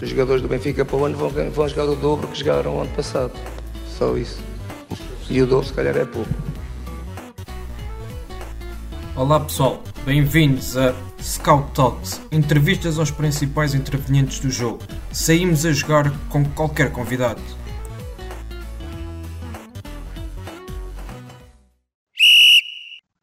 Os jogadores do Benfica para o ano vão, vão jogar o dobro que jogaram o ano passado. Só isso. E o dobro se calhar é pouco. Olá pessoal, bem-vindos a Scout Talks, entrevistas aos principais intervenientes do jogo. Saímos a jogar com qualquer convidado.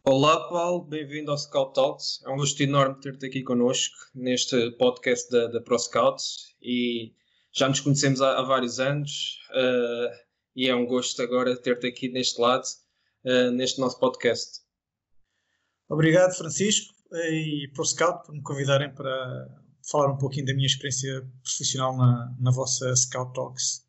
Olá Paulo, bem-vindo ao Scout Talks. É um gosto enorme ter-te aqui connosco neste podcast da, da Pro Scouts e já nos conhecemos há, há vários anos uh, e é um gosto agora ter-te aqui neste lado, uh, neste nosso podcast. Obrigado, Francisco e Pro Scout por me convidarem para falar um pouquinho da minha experiência profissional na, na vossa Scout Talks.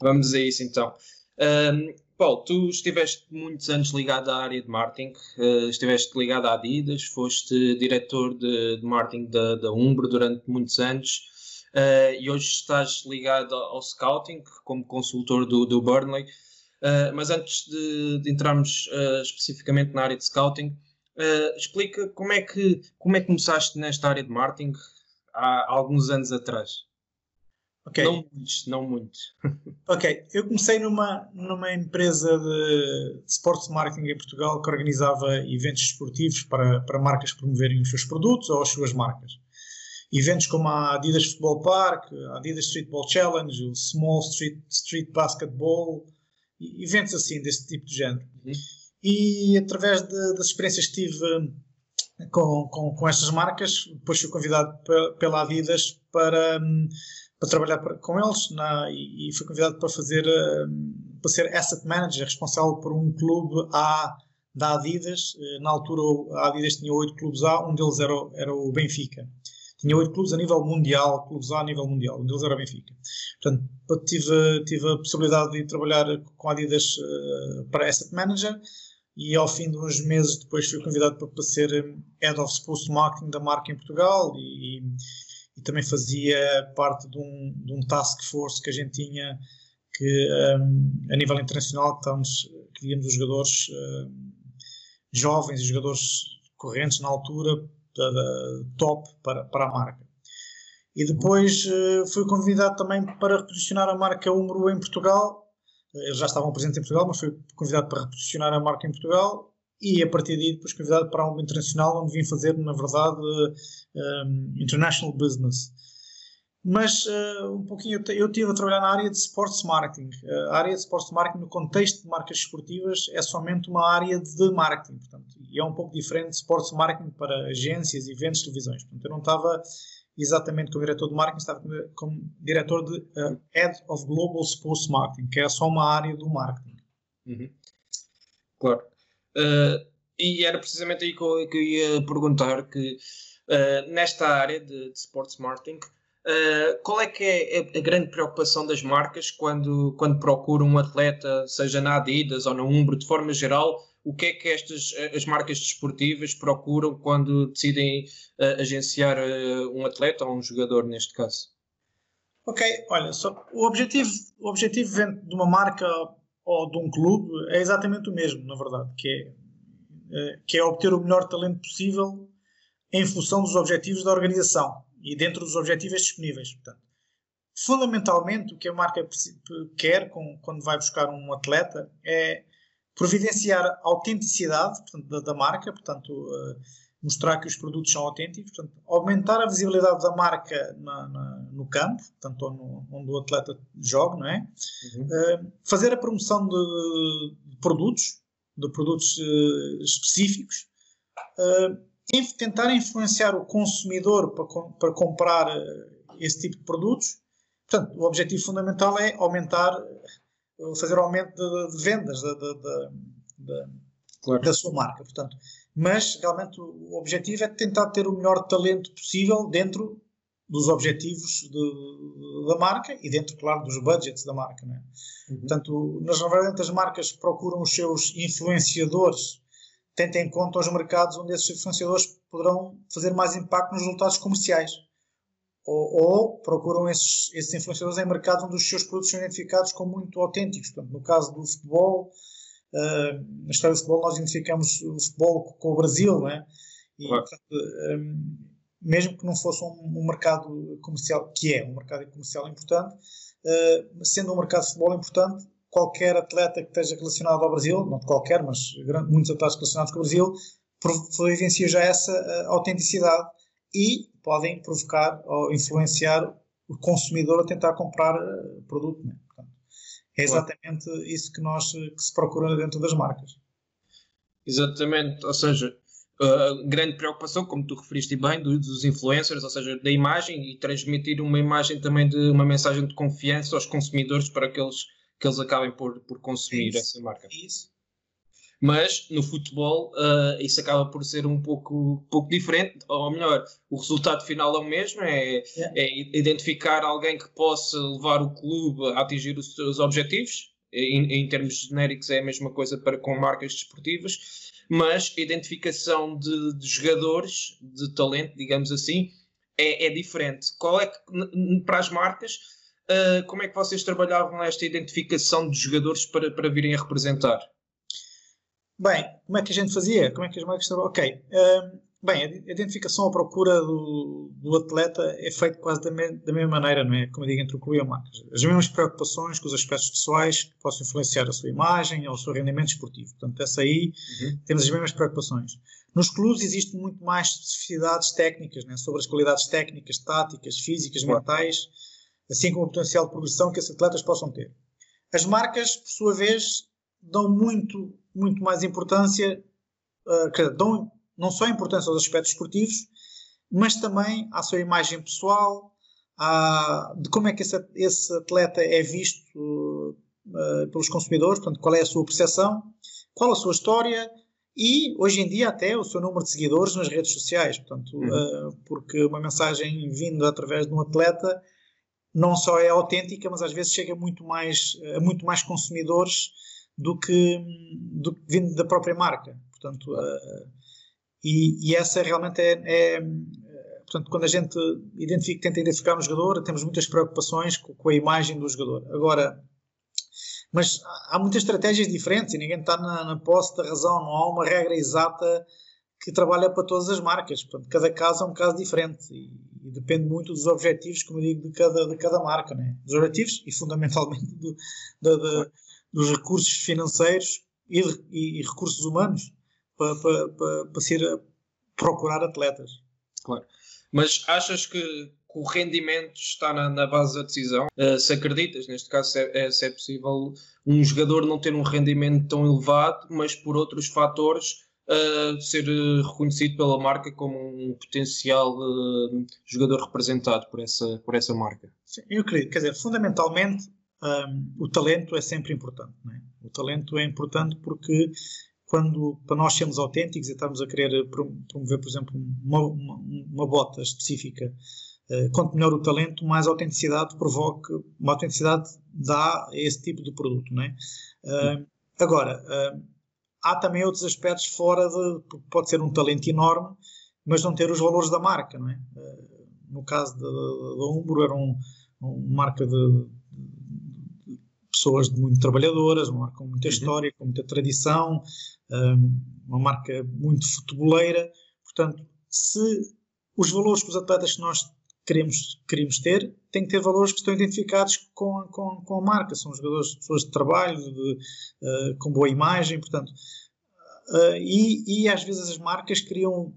Vamos a isso então. Um, Paulo, tu estiveste muitos anos ligado à área de marketing, uh, estiveste ligado à Adidas, foste diretor de, de marketing da, da Umbro durante muitos anos uh, e hoje estás ligado ao scouting como consultor do, do Burnley. Uh, mas antes de, de entrarmos especificamente na área de scouting, explica como é, que, como é que começaste nesta área de marketing há, há alguns anos atrás. Okay. Não muito, não muito. ok, eu comecei numa, numa empresa de, de sports marketing em Portugal que organizava eventos esportivos para, para marcas promoverem os seus produtos ou as suas marcas. Eventos como a Adidas Football Park, a Adidas Streetball Challenge, o Small Street, Street Basketball, eventos assim, desse tipo de género. Uhum. E através de, das experiências que tive com, com, com estas marcas, depois fui convidado pela Adidas para hum, para trabalhar com eles na, e, fui convidado para fazer uh, para ser asset manager responsável por um clube A da Adidas. Uh, na altura a Adidas tinha oito clubes A, um deles era, era o Benfica. Tinha oito clubes a nível mundial, clubes A a nível mundial, um deles era o Benfica. Portanto, tive, tive a possibilidade de trabalhar com a Adidas uh, para asset manager e ao fim de uns meses depois fui convidado para ser Head of Sports Marketing da marca em Portugal e, e também fazia parte de um, de um task force que a gente tinha que um, a nível internacional que queríamos os jogadores jovens e jogadores correntes na altura da, da, top para, para a marca. E depois uh, fui convidado também para reposicionar a marca Umbro em Portugal. Eles já estavam presentes em Portugal, mas fui convidado para reposicionar a marca em Portugal e a partir daí depois convidado para um internacional onde vim fazer, na verdade, um, international business. Mas uh, um pouquinho, eu estive a trabalhar na área de sports marketing. Uh, a área de sports marketing no contexto de marcas esportivas é somente uma área de marketing, portanto, e é um pouco diferente de sports marketing para agências, eventos, televisões. Portanto, eu não estava exatamente como diretor de marketing, estava como diretor de uh, Head of Global Sports Marketing, que é só uma área do marketing. Uhum. Claro. Uh, e era precisamente aí que eu, que eu ia perguntar que uh, nesta área de, de sports marketing, uh, qual é que é a, grande preocupação das marcas quando, quando procuram um atleta, seja na Adidas ou na Umbro, de forma geral, o que é que estas as marcas desportivas procuram quando decidem agenciar um atleta ou um jogador neste caso? Ok, olha, só, o objetivo, o objetivo de uma marca ou de um clube é exatamente o mesmo, na verdade, que é, eh, que é obter o melhor talento possível em função dos objetivos da organização e dentro dos objetivos disponíveis. Portanto, fundamentalmente, o que a marca quer com, quando vai buscar um atleta é providenciar a autenticidade portanto, da, da, marca, portanto, uh, mostrar que os produtos são autênticos, portanto, aumentar a visibilidade da marca na, na, no campo, portanto, no, onde o atleta joga, não é? Uhum. Uh, fazer a promoção de, de produtos, de produtos uh, específicos, uh, tentar influenciar o consumidor para, para comprar esse tipo de produtos. Portanto, o objetivo fundamental é aumentar, fazer aumento de, de vendas de, claro. da sua marca. Portanto, mas realmente o objetivo é tentar ter o melhor talento possível dentro dos objetivos de, da marca e dentro, claro, dos budgets da marca. Né? Uhum. Portanto, nas verdade, as marcas procuram os seus influenciadores, tendo em conta os mercados onde esses influenciadores poderão fazer mais impacto nos resultados comerciais. Ou, ou procuram esses, esses, influenciadores em mercados onde os seus produtos são identificados como muito autênticos. Portanto, no caso do futebol, na história do futebol, nós identificamos o futebol com o Brasil, né? E, claro. portanto, um, mesmo que não fosse um, um, mercado comercial, que é um mercado comercial importante, uh, sendo um mercado de futebol importante, qualquer atleta que esteja relacionado ao Brasil, não qualquer, mas muitos atletas relacionados com o Brasil, evidencia já essa autenticidade e podem provocar ou influenciar o consumidor a tentar comprar produto. Né? É exatamente claro. isso que nós que se procura dentro das marcas. Exatamente, ou seja, uh, grande preocupação, como tu referiste bem, dos influencers, ou seja, da imagem e transmitir uma imagem também de uma mensagem de confiança aos consumidores para que eles, que eles acabem por, por consumir isso, essa marca. Isso. Mas no futebol uh, isso acaba por ser um pouco, pouco diferente, ou melhor, o resultado final é o mesmo, é, yeah. é identificar alguém que possa levar o clube a atingir os seus objetivos, em, em termos genéricos é a mesma coisa para com marcas desportivas, mas identificação de, de jogadores, de talento, digamos assim, é, é, diferente. Qual é que, para as marcas, uh, como é que vocês trabalhavam esta identificação de jogadores para, para virem a representar? Bem, como é que a gente fazia? Como é que as marcas trabalham? Ok. Uh, Bem, a identificação à procura do, do atleta é feita quase da, me, da, mesma maneira, não é? Como eu digo, entre o clube e a marca. As mesmas preocupações com os aspectos pessoais que possam influenciar a sua imagem ou o seu rendimento esportivo. Portanto, essa aí uhum. temos as mesmas preocupações. Nos clubes existem muito mais especificidades técnicas, né? sobre as qualidades técnicas, táticas, físicas, claro. mentais, assim como o potencial de progressão que esses atletas possam ter. As marcas, por sua vez, dão muito, muito mais importância, uh, dão não só importância aos aspectos esportivos, mas também à sua imagem pessoal, à, de como é que esse, esse atleta é visto uh, pelos consumidores, portanto, qual é a sua percepção, qual a sua história e, hoje em dia, até o seu número de seguidores nas redes sociais. Portanto, uhum. uh, porque uma mensagem vinda através de um atleta não só é autêntica, mas às vezes chega muito mais, a muito mais consumidores do que, do que vindo da própria marca. Portanto, uh, e, e essa realmente é, é, portanto, quando a gente identifica, tenta identificar um jogador, temos muitas preocupações com, com, a imagem do jogador. Agora, mas há muitas estratégias diferentes e ninguém está na, na posse da razão, não há uma regra exata que trabalha para todas as marcas. Portanto, cada caso é um caso diferente e, e depende muito dos objetivos, como eu digo, de cada, de cada marca. Né? Dos objetivos e fundamentalmente do, do, dos recursos financeiros e, e, e recursos humanos para, para, para, para ser procurar atletas. Claro. Mas achas que, o rendimento está na, na base da decisão? Uh, se acreditas, neste caso, se é, é, se é, possível um jogador não ter um rendimento tão elevado, mas por outros fatores uh, ser reconhecido pela marca como um potencial uh, jogador representado por essa, por essa marca? Sim, eu acredito. Quer dizer, fundamentalmente, um, o talento é sempre importante. É? O talento é importante porque quando para nós sermos autênticos e estamos a querer promover, por exemplo, uma, uma, uma bota específica, uh, quanto melhor o talento, mais autenticidade provoca, uma autenticidade dá a esse tipo de produto, não é? Uh, agora, uh, há também outros aspectos fora de, pode ser um talento enorme, mas não ter os valores da marca, não é? no caso da Umbro era um, uma marca de pessoas muito trabalhadoras, uma marca com muita uhum. história, com muita tradição, uma marca muito futeboleira. Portanto, se os valores que os atletas que nós queremos, queremos ter têm que ter valores que estão identificados com, a, com, com a marca. São jogadores, pessoas de trabalho, de, uh, com boa imagem, portanto. Uh, e, e às vezes as marcas criam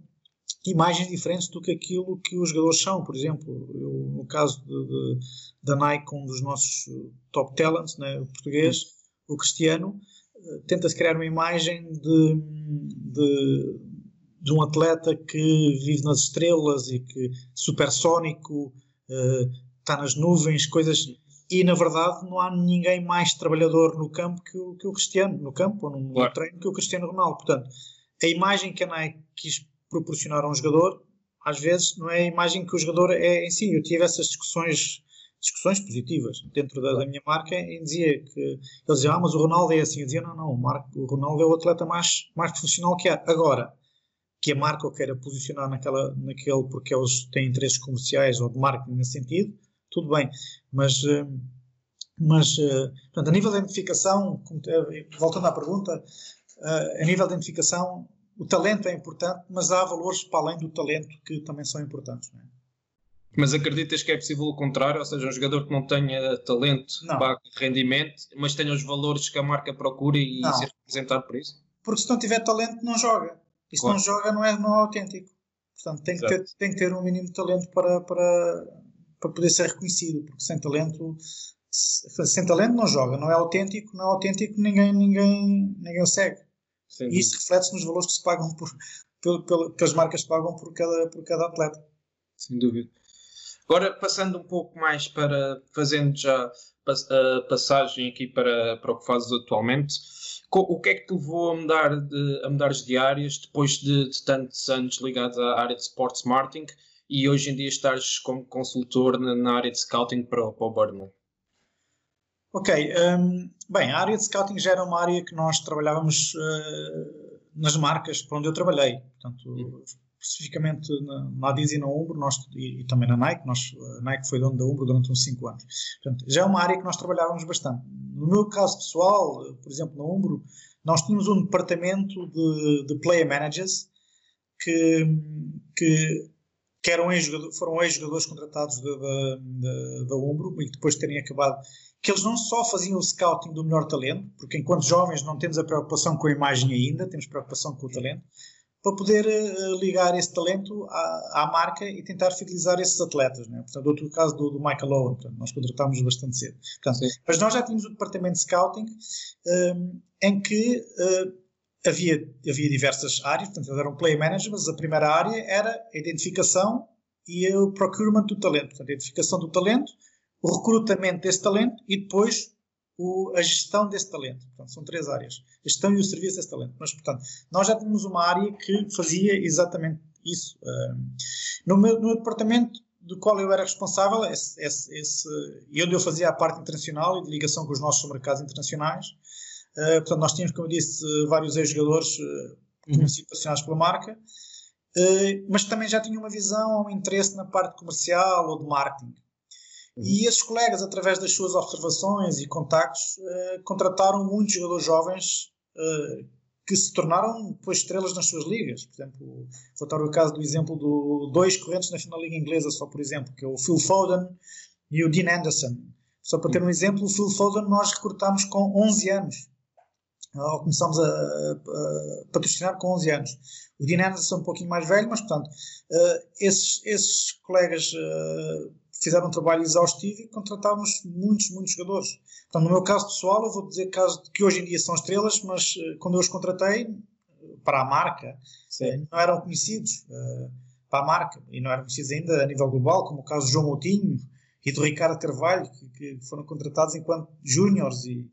imagens diferentes do que aquilo que os jogadores são. Por exemplo, eu, no caso de, de, da Nike, um dos nossos top talents, né, o português, o Cristiano, tenta-se criar uma imagem de, de, de, um atleta que vive nas estrelas e que supersónico, uh, está nas nuvens, coisas. E na verdade não há ninguém mais trabalhador no campo que o, que o Cristiano, no campo ou no, claro. treino, que o Cristiano Ronaldo. Portanto, a imagem que a Nike quis proporcionar a um jogador às vezes não é a imagem que o jogador é em si. Eu tive essas discussões discussões positivas dentro da, da, minha marca e dizia que eles diziam, ah, mas o Ronaldo é assim. Eu dizia, não, não, o, Marco, o Ronaldo é o atleta mais, mais profissional que há. Agora, que a marca o queira posicionar naquela, naquele porque eles têm interesses comerciais ou de marketing nesse sentido, tudo bem. Mas, eh, mas eh, portanto, a nível de identificação, voltando à pergunta, eh, a nível de identificação, o talento é importante, mas há valores para além do talento que também são importantes. É? Mas acreditas que é possível o contrário? Ou seja, um jogador que não tenha talento, não. rendimento, mas tenha os valores que a marca procura e não. ser representado por isso? Porque se não tiver talento, não joga. E se claro. não joga, não é, não é autêntico. Portanto, tem que, ter, tem que ter um mínimo de talento para, para, para poder ser reconhecido. Porque sem talento, sem talento não joga. Não é autêntico, não é autêntico, ninguém, ninguém, ninguém o segue. Sim. E isso reflete-se nos valores que se pagam por, por, por, que as marcas pagam por cada, por cada atleta. Sem dúvida. Agora, passando um pouco mais para, fazendo já a passagem aqui para, para o que fazes atualmente, o que é que te levou a mudar de, a mudar de áreas depois de, de tantos anos ligados à área de sports marketing e hoje em dia estares como consultor na, na área de scouting para, para o Burnley? Ok, um, bem, a área de scouting já era uma área que nós trabalhávamos uh, nas marcas para onde eu trabalhei. Portanto, uhum especificamente na, na Adidas e na Umbro nós, e, e, também na Nike, nós, a Nike foi dono da Umbro durante uns 5 anos. Portanto, já é uma área que nós trabalhávamos bastante. No meu caso pessoal, por exemplo, na Umbro, nós tínhamos um departamento de, de player managers que, que, que eram ex foram ex-jogadores contratados da, da, da Umbro e que depois de terem acabado que eles não só faziam o scouting do melhor talento, porque enquanto jovens não temos a preocupação com a imagem ainda, temos preocupação com o talento, para poder uh, ligar esse talento à, à, marca e tentar fidelizar esses atletas. Né? Portanto, outro caso do, do Michael Owen, portanto, nós contratámos bastante cedo. Portanto, mas nós já tínhamos o departamento de scouting um, ehm, em que uh, havia, havia diversas áreas, portanto, eles eram play managers, mas a primeira área era a identificação e o procurement do talento, portanto, a identificação do talento, o recrutamento desse talento e depois o, a gestão desse talento. Portanto, são três áreas. A gestão e o serviço desse talento. Mas, portanto, nós já tínhamos uma área que fazia exatamente isso. no, meu, no departamento do qual eu era responsável, esse, esse, esse, onde eu fazia a parte internacional e de ligação com os nossos mercados internacionais. Uh, portanto, nós tínhamos, como eu disse, vários ex-jogadores uh, tinham sido patrocinados pela marca, uh, mas também já tinha uma visão, um interesse na parte comercial ou de marketing. E esses colegas, através das suas observações e contactos, uh, contrataram muitos jogadores jovens uh, que se tornaram depois estrelas nas suas ligas. Por exemplo, vou dar o caso do exemplo de dois correntes na final liga inglesa, só por exemplo, que é o Phil Foden e o Dean Anderson. Só para ter um exemplo, o Phil Foden nós recrutámos com 11 anos. Ou começámos a, a, patrocinar com 11 anos. O Dean Anderson é um pouquinho mais velho, mas portanto, uh, esses, esses colegas fizeram um trabalho exaustivo e contratámos muitos, muitos jogadores. Então, no meu caso pessoal, eu vou dizer que, que hoje em dia são estrelas, mas uh, quando eu os contratei eh, para a marca, uh, não eram conhecidos uh, para a marca e não eram conhecidos ainda a nível global, como o caso do João Moutinho e do Ricardo Carvalho, que, que foram contratados enquanto júniores e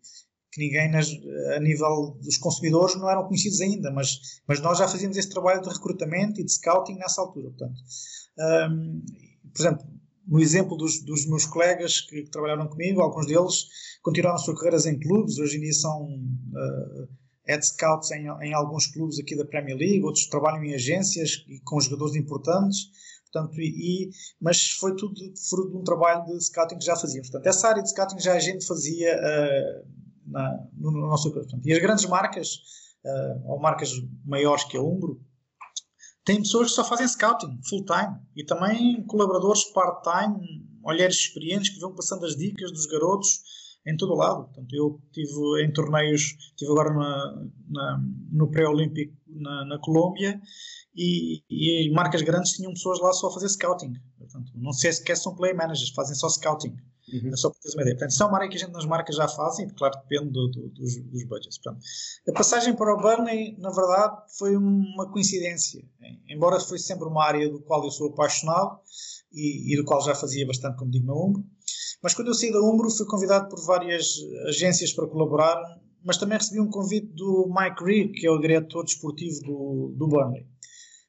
que ninguém nas, a nível dos consumidores não eram conhecidos ainda, mas, mas nós já fazíamos esse trabalho de recrutamento e de scouting nessa altura. Portanto, um, por exemplo, no exemplo dos, dos meus colegas que, que, trabalharam comigo, alguns deles continuaram suas carreiras em clubes, hoje em dia são uh, head scouts em, em, alguns clubes aqui da Premier League, outros trabalham em agências e com jogadores importantes, portanto, e, e, mas foi tudo fruto de um trabalho de scouting que já fazíamos. Portanto, essa área de scouting já a gente fazia uh, na, no, no, nosso portanto, E as grandes marcas, uh, ou marcas maiores que a Umbro, tem pessoas que só fazem scouting full-time e também colaboradores part-time, olhares experientes que vão passando as dicas dos garotos em todo o lado. Portanto, eu tive em torneios, tive agora na, na, no pré-olímpico na, na, Colômbia e, e marcas grandes tinham pessoas lá só a fazer scouting. Portanto, não sei se são play managers, fazem só scouting. Uhum. É só para teres uma ideia. Portanto, isso é uma área que a gente nas marcas já fazem, claro, depende do, do, dos, dos budgets. Portanto, a passagem para o Burnley, na verdade, foi uma coincidência. Embora foi sempre uma área do qual eu sou apaixonado e, e do qual já fazia bastante, como digo, na Umbro. Mas quando eu saí da Umbro, fui convidado por várias agências para colaborar, mas também recebi um convite do Mike Reed, que é o diretor desportivo do, do Burnley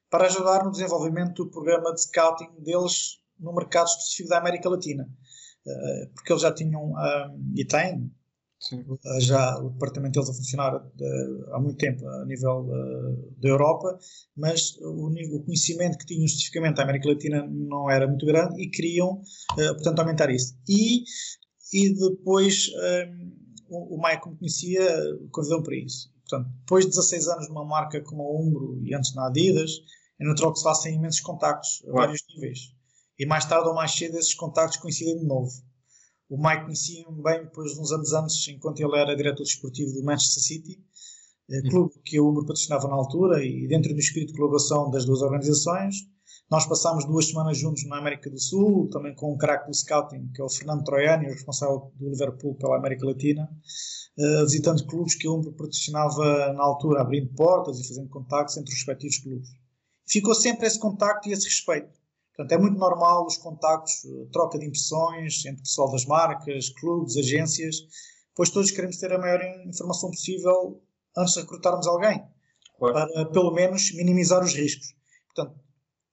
para ajudar no desenvolvimento do programa de scouting deles no mercado específico da América Latina. Uh, porque eles já tinham, um, e têm, uh, já o departamento deles a funcionar uh, há muito tempo a nível da Europa, mas o, o, conhecimento que tinham especificamente da América Latina não era muito grande e queriam, portanto, aumentar isso. E, e depois um, o, o Maia, como conhecia, convidou para isso. Portanto, depois de 16 anos numa marca como a Umbro e antes na Adidas, é natural que se façam imensos contactos a vários níveis. E mais tarde ou mais cedo esses contactos coincidem de novo. O Mike conhecia-me bem depois de uns anos antes, enquanto ele era diretor desportivo do Manchester City, eh, uhum. clube que a Umbro patrocinava na altura, e dentro do espírito de colaboração das duas organizações, nós passámos duas semanas juntos na América do Sul, também com um craque do scouting, que é o Fernando Troiani, responsável do Liverpool pela América Latina, uh, visitando clubes que a Umbro patrocinava na altura, abrindo portas e fazendo contactos entre os respectivos clubes ficou sempre esse contacto e esse respeito. Portanto, é muito normal os contactos, eh, troca de impressões entre o pessoal das marcas, clubes, agências, pois todos queremos ter a maior informação possível antes de recrutarmos alguém, claro. para pelo menos minimizar os riscos. Portanto,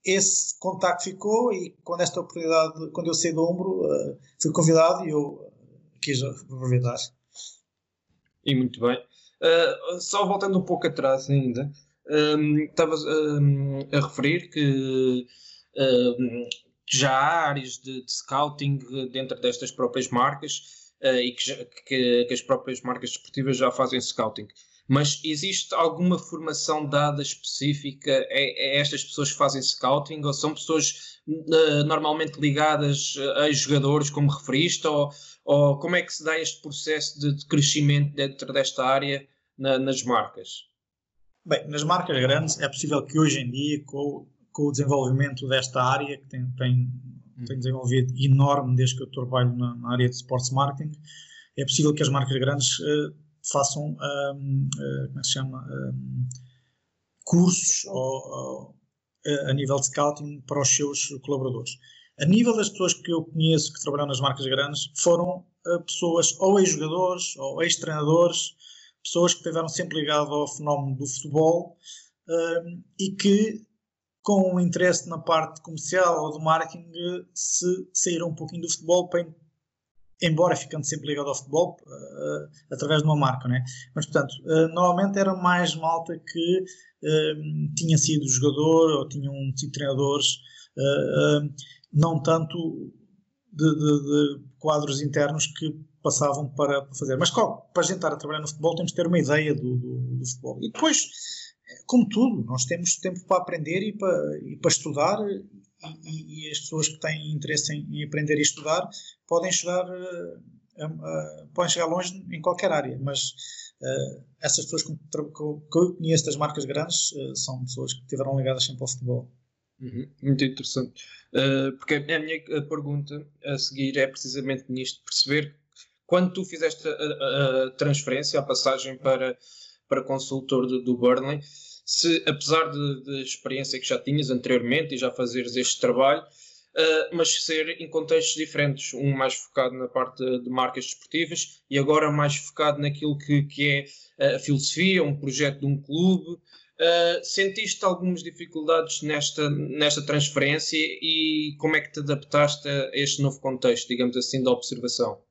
esse contacto ficou e quando esta oportunidade, quando eu saí do ombro, uh, fui convidado e eu uh, quis aproveitar. E muito bem. Uh, só voltando um pouco atrás ainda, Estavas um, a referir que já há áreas de, de, scouting dentro destas próprias marcas uh, e que, que, que, as próprias marcas desportivas já fazem scouting. Mas existe alguma formação dada específica a, a estas pessoas que fazem scouting ou são pessoas uh, normalmente ligadas a jogadores, como referiste, ou, ou como é que se dá este processo de, de crescimento dentro desta área na, nas marcas? Bem, nas marcas grandes é possível que hoje em dia, com, com o desenvolvimento desta área, que tem, tem, hum. tem desenvolvido enorme desde que eu trabalho na, na, área de sports marketing, é possível que as marcas grandes uh, façam, um, uh, como é que se chama, um, cursos ou, uh, a nível de scouting para os seus colaboradores. A nível das pessoas que eu conheço que trabalham nas marcas grandes, foram pessoas ou ex-jogadores ou ex-treinadores pessoas que estiveram sempre ligadas ao fenómeno do futebol e que, com o interesse na parte comercial ou do marketing, se saíram um pouquinho do futebol para, embora ficando sempre ligado ao futebol, uh, através de uma marca, né? Mas, portanto, uh, normalmente era mais malta que tinha sido jogador ou tinham sido treinadores, não tanto de, de, de quadros internos que passavam para, fazer. Mas claro, para a gente estar a trabalhar no futebol temos que ter uma ideia do, do, do, futebol. E depois, como tudo, nós temos tempo para aprender e para, e para estudar e, e, as pessoas que têm interesse em, aprender e estudar podem chegar, uh, uh, podem chegar longe em qualquer área, mas uh, essas pessoas que, que, eu conheço das marcas grandes são pessoas que estiveram ligadas sempre ao futebol. Uhum, muito interessante. Uh, porque a minha pergunta a seguir é precisamente nisto: perceber quando tu fizeste a, a, a transferência, a passagem para, para consultor do, do Burnley, se apesar da experiência que já tinhas anteriormente e já fazeres este trabalho, uh, mas ser em contextos diferentes, um mais focado na parte de, marcas desportivas e agora mais focado naquilo que, que é a filosofia, um projeto de um clube. Uh, sentiste algumas dificuldades nesta, nesta transferência e como é que te adaptaste a este novo contexto, digamos assim, da observação?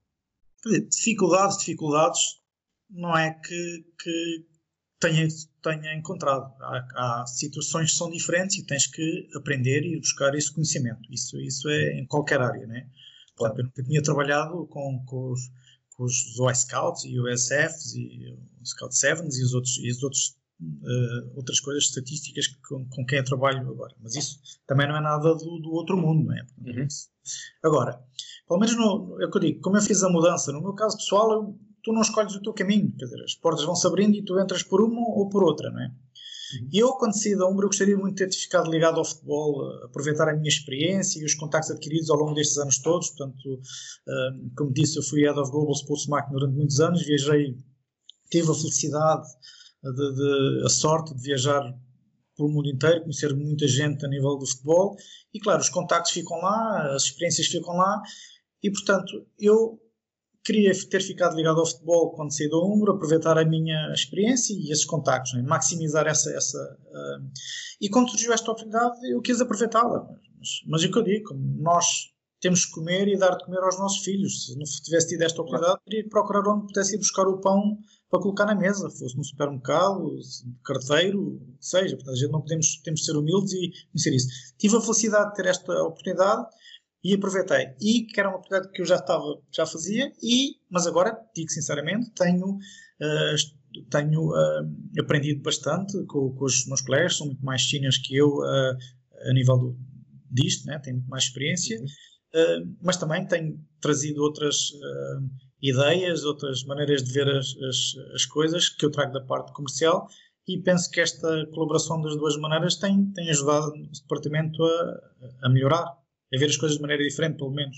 dificuldades, dificuldades, não é que, que tenha, tenha encontrado. Há, há, situações que são diferentes e tens que aprender e buscar esse conhecimento. Isso, isso é em qualquer área, né? Portanto, eu tinha trabalhado com, com os, com os Y Scouts e os SFs e os Scout Sevens e os outros, e os outros uh, outras coisas estatísticas com, com quem eu trabalho agora. Mas isso também não é nada do, do outro mundo, não é? Uhum. Agora, pelo menos no, é o que eu digo, como eu fiz a mudança, no meu caso pessoal, eu, tu não escolhes o teu caminho, quer dizer, as portas vão se abrindo e tu entras por uma ou por outra, não é? Uhum. E eu, quando saí da Umbra, gostaria muito de ter ficado ligado ao futebol, aproveitar a minha experiência e os contactos adquiridos ao longo destes anos todos. Portanto, uh, como disse, eu fui Head of Global Sports Marketing durante muitos anos, viajei, tive a felicidade, de, de, a sorte de viajar pelo mundo inteiro, conhecer muita gente a nível do futebol e, claro, os contactos ficam lá, as experiências ficam lá e, portanto, eu queria ter ficado ligado ao futebol quando saí do Umbro, aproveitar a minha experiência e esses contactos, né? maximizar essa. essa uh, e quando surgiu esta oportunidade, eu quis aproveitá-la. Mas, mas é o que eu digo, nós temos que comer e dar de comer aos nossos filhos. Se não tivesse tido esta oportunidade, teria que procurar onde pudesse ir buscar o pão para colocar na mesa, fosse no supermercado, carteiro, seja. Portanto, a gente não podemos, temos de ser humildes e conhecer isso. Tive a felicidade de ter esta oportunidade e aproveitei. E que era uma oportunidade que eu já estava, já fazia, e, mas agora, digo sinceramente, tenho, uh, tenho uh, aprendido bastante com, com, os meus colegas, são muito mais chinas que eu uh, a nível do, disto, né? tenho muito mais experiência, uhum. mas também tenho trazido outras ideias, outras maneiras de ver as, as, as, coisas que eu trago da parte comercial e penso que esta colaboração das duas maneiras tem, tem ajudado o departamento a, a melhorar, a ver as coisas de maneira diferente, pelo menos.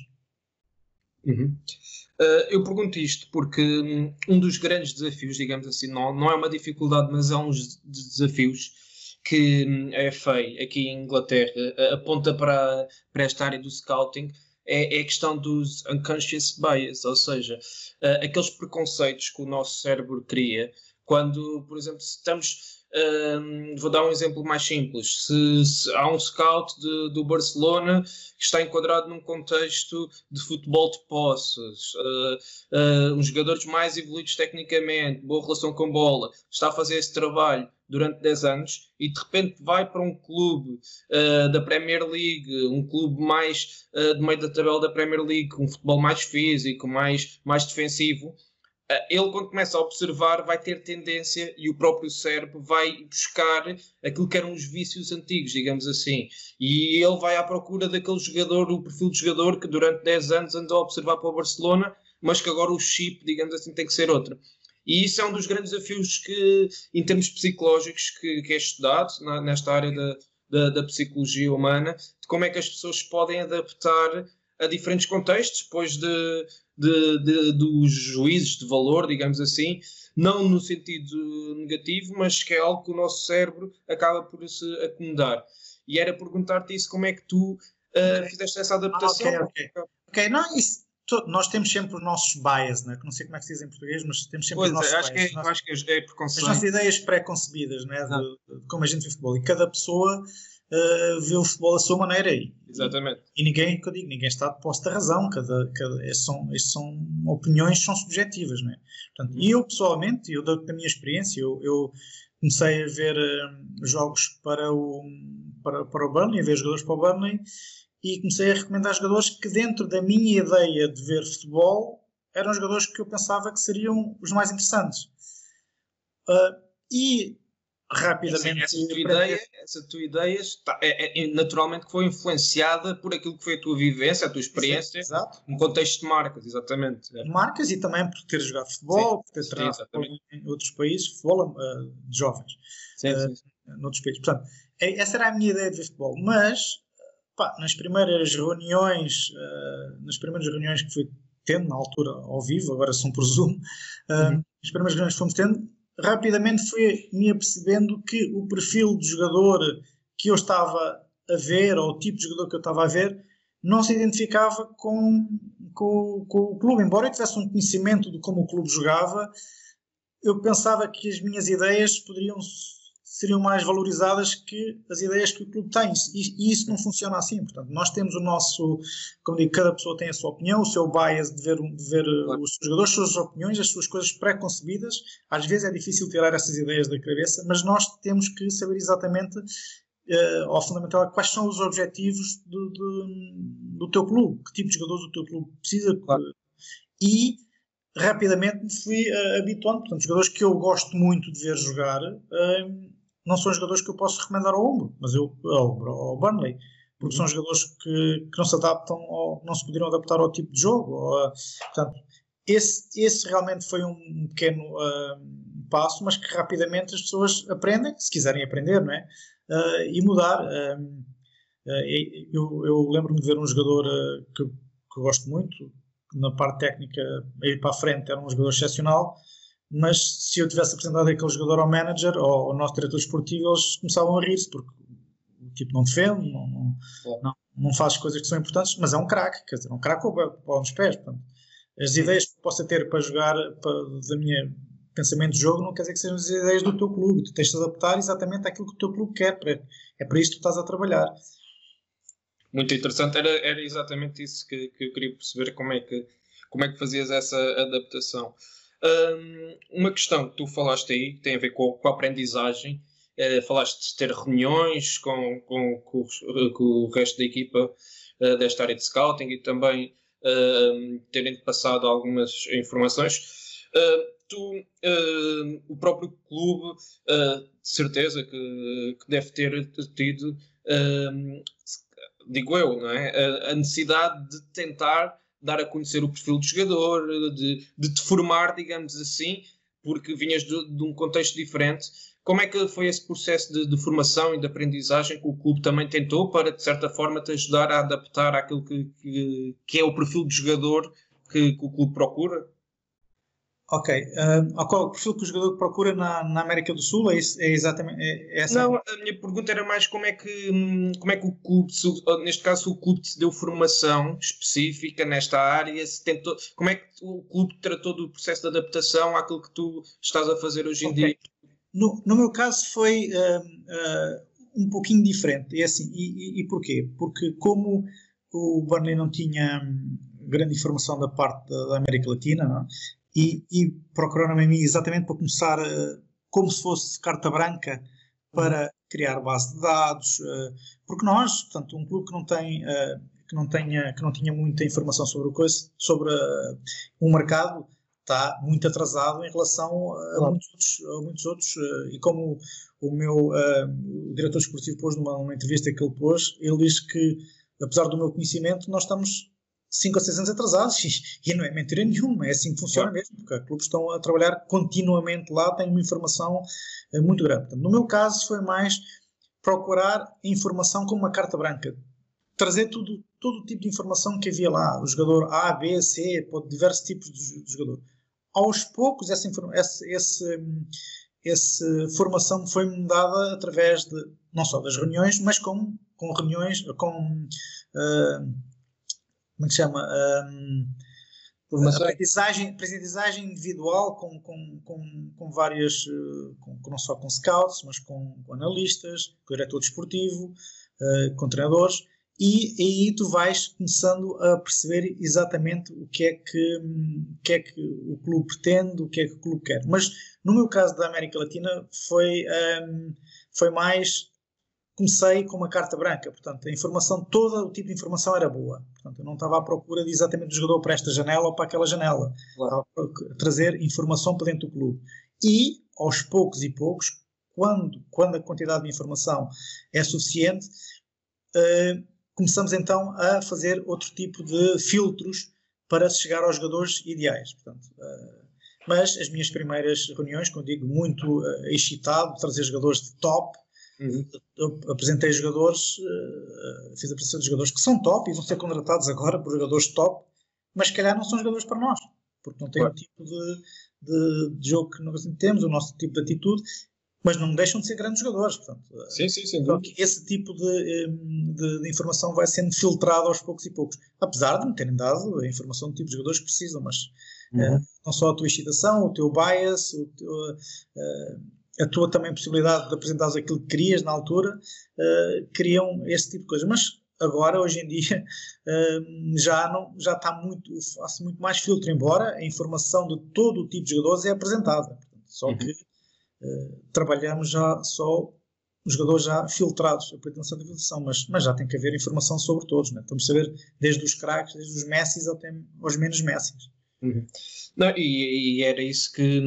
Uhum. Uh, eu pergunto isto porque hum, um dos grandes desafios, digamos assim, não, não é uma dificuldade, mas é um dos desafios que hum, a FA aqui em Inglaterra uh, aponta para, para esta área do scouting é, é a questão dos unconscious bias, ou seja, uh, aqueles preconceitos que o nosso cérebro cria quando, por exemplo, estamos. Vou dar um exemplo mais simples. Se, se há um scout de, do Barcelona que está enquadrado num contexto de futebol de posses, uh, uh, uns jogadores mais evoluídos tecnicamente, boa relação com bola, está a fazer esse trabalho durante 10 anos e de repente vai para um clube uh, da Premier League, um clube mais uh, do meio da tabela da Premier League, com um futebol mais físico, mais, mais defensivo, ele quando começa a observar vai ter tendência e o próprio cérebro vai buscar aquilo que eram os vícios antigos, digamos assim, e ele vai à procura daquele jogador, o perfil de jogador que durante 10 anos andou a observar para o Barcelona, mas que agora o chip, digamos assim, tem que ser outro. E isso é um dos grandes desafios que, em termos psicológicos, que, que é estudado na, nesta área da, da, da, psicologia humana, de como é que as pessoas podem adaptar a diferentes contextos, depois de, de, de, dos juízes de valor, digamos assim, não no sentido negativo, mas que é algo que o nosso cérebro acaba por se acomodar. E era perguntar-te isso, como é que tu uh, fizeste essa adaptação? Ah, ok, ok. Ok, não, isso, nós temos sempre os nossos bias, né? que não sei como é que se diz em português, mas temos sempre pois os nossos é, acho bias. Que é, acho que é preconceito. As nossas ideias pré-concebidas né? De, de, como a gente vê futebol. E cada pessoa uh, vê o futebol da sua maneira. E, Exatamente. E ninguém, que eu digo, ninguém está de posse da razão. Cada, cada, são, são opiniões, são subjetivas. Né? Portanto, E eu, pessoalmente, eu da, da minha experiência, eu, eu comecei a ver uh, jogos para o, para, para o Burnley, a ver jogadores para o Burnley e comecei a recomendar jogadores que, dentro da minha ideia de ver futebol, eram jogadores que eu pensava que seriam os mais interessantes. Uh, e rapidamente. Essa, essa, tua ideia, essa tua ideia está, é, é, naturalmente que foi influenciada por aquilo que foi a tua vivência, a tua experiência, Exato. no contexto de marcas, exatamente. É. Marcas e também por ter jogado futebol, sim, por ter treinado em outros países, futebol uh, de jovens. Sim, uh, sim, Noutros países. Portanto, é, essa era a minha ideia de ver futebol. Mas pá, nas primeiras reuniões, uh, nas primeiras reuniões que fui tendo, na altura ao vivo, agora são por Zoom, uh, uhum. as primeiras reuniões que fomos tendo, rapidamente fui me apercebendo que o perfil de jogador que eu estava a ver, ou o tipo de jogador que eu estava a ver, não se identificava com, com, com o clube. Embora eu tivesse um conhecimento de como o clube jogava, eu pensava que as minhas ideias poderiam seriam mais valorizadas que as ideias que o clube tem. E, e, isso não funciona assim. Portanto, nós temos o nosso, como digo, cada pessoa tem a sua opinião, o seu bias de ver, de ver claro. os seus jogadores, as suas opiniões, as suas coisas pré-concebidas. Às vezes é difícil tirar essas ideias da cabeça, mas nós temos que saber exatamente, uh, ao fundamental, quais são os objetivos do, do, do, teu clube, que tipo de jogadores o teu clube precisa. Claro. E rapidamente me fui uh, habituando. Portanto, jogadores que eu gosto muito de ver jogar. Uh, não são jogadores que eu posso recomendar ao Ombro, mas eu ao, ao Burnley, porque são jogadores que, que não se adaptam, não se poderiam adaptar ao tipo de jogo. Ou, portanto, esse, esse realmente foi um pequeno uh, passo, mas que rapidamente as pessoas aprendem, se quiserem aprender, não é? Uh, e mudar. Uh, eu, eu lembro-me de ver um jogador que, que gosto muito, na parte técnica, aí para a frente, era um jogador excepcional mas se eu tivesse apresentado aquele jogador ao manager ou ao nosso diretor esportivo, eles começavam a rir-se, porque o tipo não defende, não, não, não, não, faz coisas que são importantes, mas é um craque, quer dizer, é um craque com bola nos pés. Portanto, As ideias que possa ter para jogar, para, da minha pensamento de jogo, não quer dizer que sejam as ideias do teu clube. Tu tens de adaptar exatamente àquilo que o teu clube quer. É para isso que tu estás a trabalhar. Muito interessante. Era, era exatamente isso que, que eu queria perceber, como é que, como é que fazias essa adaptação. Um, uma questão que tu falaste aí, que tem a ver com, com a aprendizagem, uh, falaste de ter reuniões com, com, com, com o resto da equipa uh, desta área de scouting e também uh, terem passado algumas informações. tu, o próprio clube, de certeza que, que, deve ter tido, digo eu, não é? a necessidade de tentar dar a conhecer o perfil do jogador, de, de te formar, digamos assim, porque vinhas de, de, um contexto diferente. Como é que foi esse processo de, de, formação e de aprendizagem que o clube também tentou para, de certa forma, te ajudar a adaptar àquilo que, que, que é o perfil de jogador que, que o clube procura? Ok. Uh, o perfil que o jogador procura na, na América do Sul é, isso, é exatamente é, é essa? Não, a minha pergunta era mais como é que, como é que o clube, neste caso, o clube te deu formação específica nesta área, se tentou, como é que o clube tratou do processo de adaptação àquilo que tu estás a fazer hoje em okay. dia? No, no meu caso foi uh, uh, um pouquinho diferente. É assim, e, e, e porquê? Porque como o Burnley não tinha hum, grande informação da parte da, da América Latina, não? É? E, e procuraram-me a mim exatamente para começar uh, como se fosse carta branca para uhum. criar base de dados, uh, porque nós, portanto, um clube que não tem uh, que não tenha que não tinha muita informação sobre o coisa, sobre o mercado está muito atrasado em relação a, claro. muitos outros, a muitos outros e como o meu o diretor esportivo pôs numa, numa entrevista que ele pôs, ele diz que apesar do meu conhecimento nós estamos 5 ou 6 anos atrasados e, não é mentira nenhuma, é assim que funciona mesmo, porque os clubes estão a trabalhar continuamente lá, têm uma informação uh, muito grande. Portanto, no meu caso foi mais procurar informação como uma carta branca, trazer tudo, todo o tipo de informação que havia lá, o jogador A, B, C, diversos tipos de, de jogador. Aos poucos essa, essa, esse, essa formação foi-me dada através de, não só das reuniões, mas com, com reuniões, com... Uh, como é que chama? Um, aprendizagem, aprendizagem individual com, com, com, com várias, eh, com, não só com scouts, mas com, com analistas, com diretor desportivo, uh, com treinadores, e aí tu vais começando a perceber exatamente o que é que, o que, é que o clube pretende, o que é que o clube quer. Mas no meu caso da América Latina foi, um, foi mais comecei com uma carta branca, portanto, a informação, todo o tipo de informação era boa. Portanto, eu não estava à procura de exatamente do jogador para esta janela ou para aquela janela. Claro. Estava a trazer informação para dentro do clube. E, aos poucos e poucos, quando, quando a quantidade de informação é suficiente, uh, começamos então a fazer outro tipo de filtros para chegar aos jogadores ideais. Portanto, uh, mas as minhas primeiras reuniões, como digo, muito uh, excitado, trazer jogadores de top, Uhum. Eu apresentei jogadores, uh, fiz a apresentação de jogadores que são top e vão ser contratados agora por jogadores top, mas se calhar não são jogadores para nós, porque não têm claro. o tipo de, de, de, jogo que nós temos, o nosso tipo de atitude, mas não deixam de ser grandes jogadores. Portanto, eh, sim, sim, sim. Então, esse tipo de, de, de, informação vai sendo filtrado aos poucos e poucos, apesar de me terem dado a informação do tipo de jogadores que precisam, mas uhum. uh, não só a tua excitação, o teu bias, o teu, uh, a tua também possibilidade de apresentares aquilo que querias na altura, uh, criam esse tipo de coisa. Mas agora, hoje em dia, uh, já, não, já está muito, faço muito mais filtro, embora a informação de todo o tipo de jogadores é apresentada. Só uhum. que uh, trabalhamos já só os jogadores já filtrados, a pretensão de filtração, mas, mas já tem que haver informação sobre todos. Né? Estamos a saber desde os craques, desde os Messis até aos menos Messis. Uhum. Não, e, e, era isso que,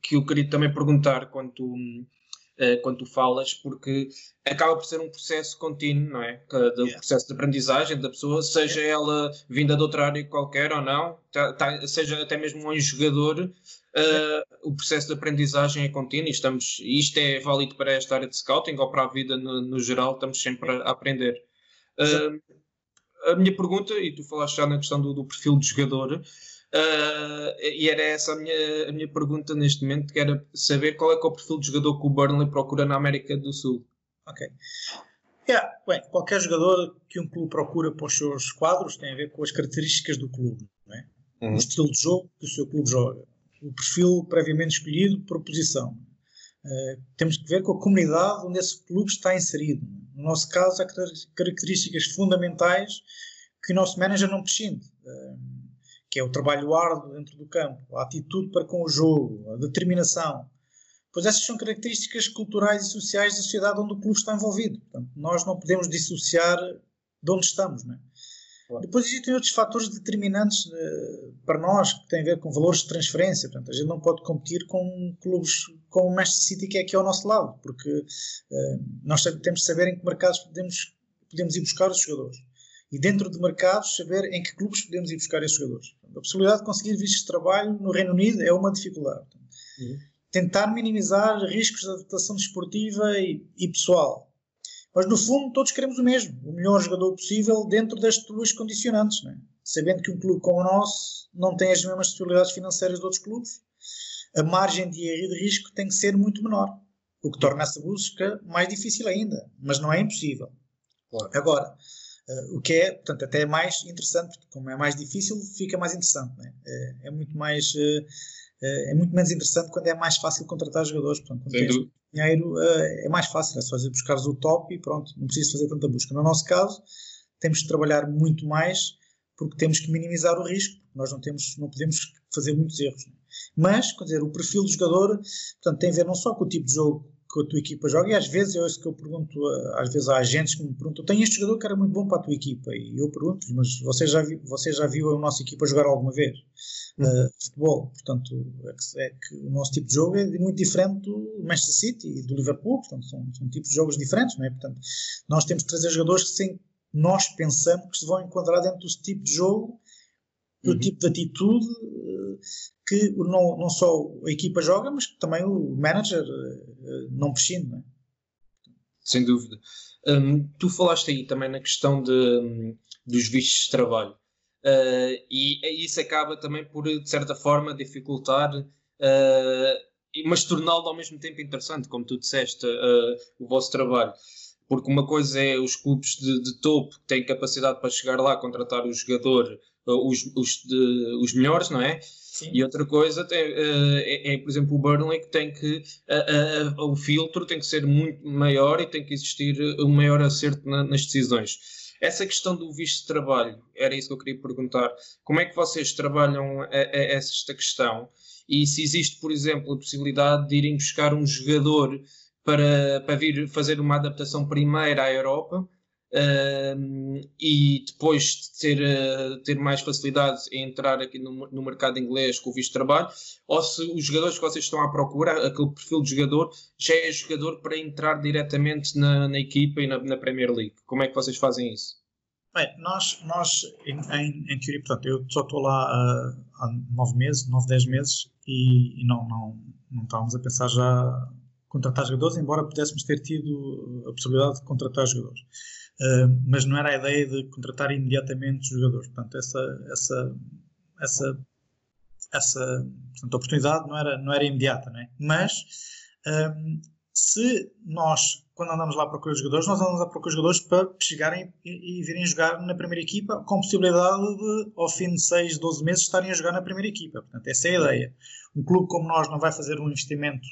que eu queria também perguntar quando tu, uh, quando tu falas, porque acaba por ser um processo contínuo, não é? Do yeah. processo de aprendizagem da pessoa, seja yeah. ela vinda de outra área qualquer ou não, tá, tá, seja até mesmo um jogador, uh, o processo de aprendizagem é contínuo e estamos, isto é válido para esta área de scouting ou para a vida no, no geral, estamos sempre a, aprender. Uh, a minha pergunta, e tu falaste já na questão do, do perfil de jogador, Uh, e era essa a minha, a minha pergunta neste momento, que era saber qual é, é o perfil de jogador que o Burnley procura na América do Sul. Ok. Yeah, bem, qualquer jogador que um clube procura para os seus quadros tem a ver com as características do clube. Não é? uhum. o estilo de jogo que o seu clube joga, o perfil previamente escolhido por posição. Uh, temos que ver com a comunidade onde esse clube está inserido. No nosso caso, há características fundamentais que o nosso manager não prescinde, que é o trabalho árduo dentro do campo, a atitude para com o jogo, a determinação. Pois essas são características culturais e sociais da sociedade onde o clube está envolvido. Portanto, nós não podemos dissociar de onde estamos. Não é? Claro. Depois existem outros fatores determinantes uh, para nós que têm a ver com valores de transferência. Portanto, a gente não pode competir com clubes como o Manchester City, que é aqui ao nosso lado, porque uh, nós temos de saber em que mercados podemos, podemos ir buscar os jogadores. E dentro de mercados, saber em que clubes podemos ir buscar esses jogadores. A possibilidade de conseguir vistos de trabalho no Reino Unido é uma dificuldade. Uhum. Tentar minimizar riscos de adaptação desportiva e, e pessoal mas no fundo todos queremos o mesmo, o melhor jogador possível dentro destas duas condicionantes, é? sabendo que um clube como o nosso não tem as mesmas possibilidades financeiras de outros clubes, a margem de erro e de risco tem que ser muito menor, o que torna essa busca mais difícil ainda, mas não é impossível. Claro. Agora, uh, o que é, portanto, até é mais interessante, porque como é mais difícil, fica mais interessante. É? é? É, muito mais. Uh, é muito menos interessante quando é mais fácil contratar jogadores. Portanto, quando tens dinheiro é mais fácil, é só buscares o top e pronto, não precisas fazer tanta busca. No nosso caso, temos de trabalhar muito mais porque temos que minimizar o risco, nós não, temos, não podemos fazer muitos erros. Mas, quer dizer, o perfil do jogador portanto, tem a ver não só com o tipo de jogo que a tua equipa joga, e às vezes é isso que eu pergunto, às vezes há agentes que me perguntam, tem este jogador que era muito bom para a tua equipa, e eu pergunto mas você já, vi, você já viu a nossa equipa jogar alguma vez? Uh, futebol, portanto, é que, é que, o nosso tipo de jogo é muito diferente do Manchester City e do Liverpool, portanto, são, são tipos de jogos diferentes, não é? Portanto, nós temos que trazer jogadores que sem, nós pensamos que se vão encontrar dentro do tipo de jogo, do uhum. tipo de atitude que não, não só a equipa joga, mas que também o manager uh, não prescinde. Não é? Sem dúvida. Um, tu falaste aí também na questão de, um, dos vistos de trabalho. Uh, e isso acaba também por, de certa forma, dificultar, uh, mas torná-lo ao mesmo tempo interessante, como tu disseste, o vosso trabalho. Porque uma coisa é os clubes de, de topo que têm capacidade para chegar lá, contratar o jogador, os, os, de, os melhores, não é? Sim. E outra coisa tem, uh, é, é, por exemplo, o Burnley que tem que uh, uh, o filtro tem que ser muito maior e tem que existir um maior acerto na, nas decisões. Essa questão do visto de trabalho, era isso que eu queria perguntar. Como é que vocês trabalham a, a esta questão? E se existe, por exemplo, a possibilidade de irem buscar um jogador para, para vir fazer uma adaptação primeira à Europa Uh, e depois de ter, uh, ter mais facilidade em entrar aqui no, no, mercado inglês com o visto de trabalho, ou se os jogadores que vocês estão à procura, aquele perfil de jogador, já é jogador para entrar diretamente na, na equipa e na, na, Premier League. Como é que vocês fazem isso? Bem, nós, nós em, em, em teoria, portanto, eu só estou lá uh, há nove meses, nove, dez meses, e, e não, não, não estávamos a pensar já contratar jogadores, embora pudéssemos ter tido a possibilidade de contratar jogadores. Uh, mas não era a ideia de contratar imediatamente jogadores. Portanto, essa, essa, essa, essa portanto, oportunidade não era, não era imediata. Né? Mas um, se nós, quando andamos lá para procurar jogadores, nós andamos a procurar jogadores para chegarem e, e, virem jogar na primeira equipa, com possibilidade de, ao fim de 6, 12 meses, estarem a jogar na primeira equipa. Portanto, essa é a ideia. Um clube como nós não vai fazer um investimento,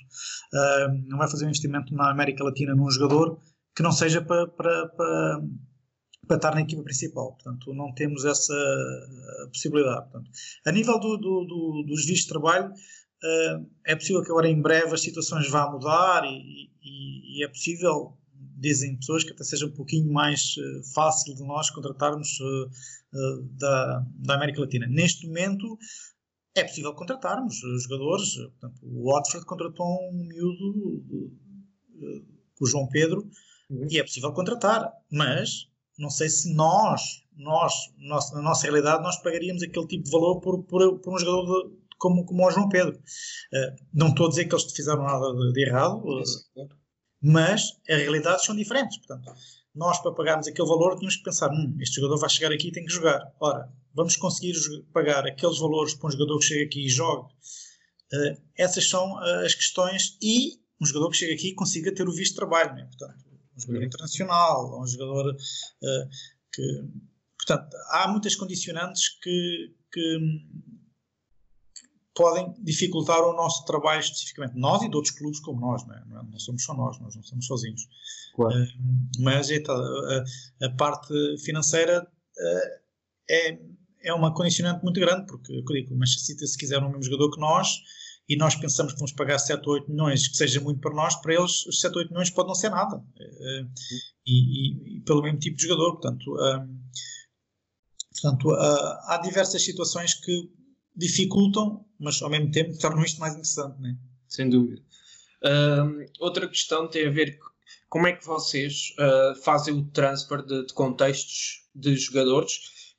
uh, não vai fazer um investimento na América Latina num jogador que não seja para, para, para, para estar na equipa principal. Portanto, não temos essa possibilidade. Portanto, a nível do, do, do, dos vistos de trabalho, uh, é possível que agora em breve as situações vá mudar e, e, e, é possível, dizem pessoas, que até seja um pouquinho mais uh, fácil de nós contratarmos uh, da, da América Latina. Neste momento, é possível contratarmos jogadores. Portanto, o Watford contratou um miúdo, o João Pedro. E é possível contratar, mas não sei se nós, nós, na nossa realidade, nós pagaríamos aquele tipo de valor por, por, por um jogador de, como, como o João Pedro. Uh, não estou a dizer que eles fizeram nada de, de errado, uh, mas as realidades são diferentes. Portanto, nós para pagarmos aquele valor tínhamos que pensar, hum, este jogador vai chegar aqui e tem que jogar. Ora, vamos conseguir pagar aqueles valores para um jogador que chega aqui e jogue. Uh, essas são as questões e um jogador que chega aqui consiga ter o visto de trabalho. Né? Portanto, um jogador internacional, um jogador uh, que. Portanto, há muitas condicionantes que, que, podem dificultar o nosso trabalho especificamente, nós e de outros clubes como nós, não, é? não, é? somos só nós, nós não somos sozinhos. Claro. Uh, mas é, a, a, parte financeira uh, é, é uma condicionante muito grande, porque eu digo, o Manchester City, se quiser um mesmo jogador que nós, e nós pensamos que vamos pagar 7 ou 8 milhões, que seja muito para nós, para eles os 7 ou 8 milhões pode não ser nada. Uh, e, e, e, pelo mesmo tipo de jogador, portanto, portanto há diversas situações que dificultam, mas ao mesmo tempo tornam isto mais interessante, né? Sem dúvida. Outra questão tem a ver com como é que vocês uh, fazem o transfer de, de, contextos de jogadores,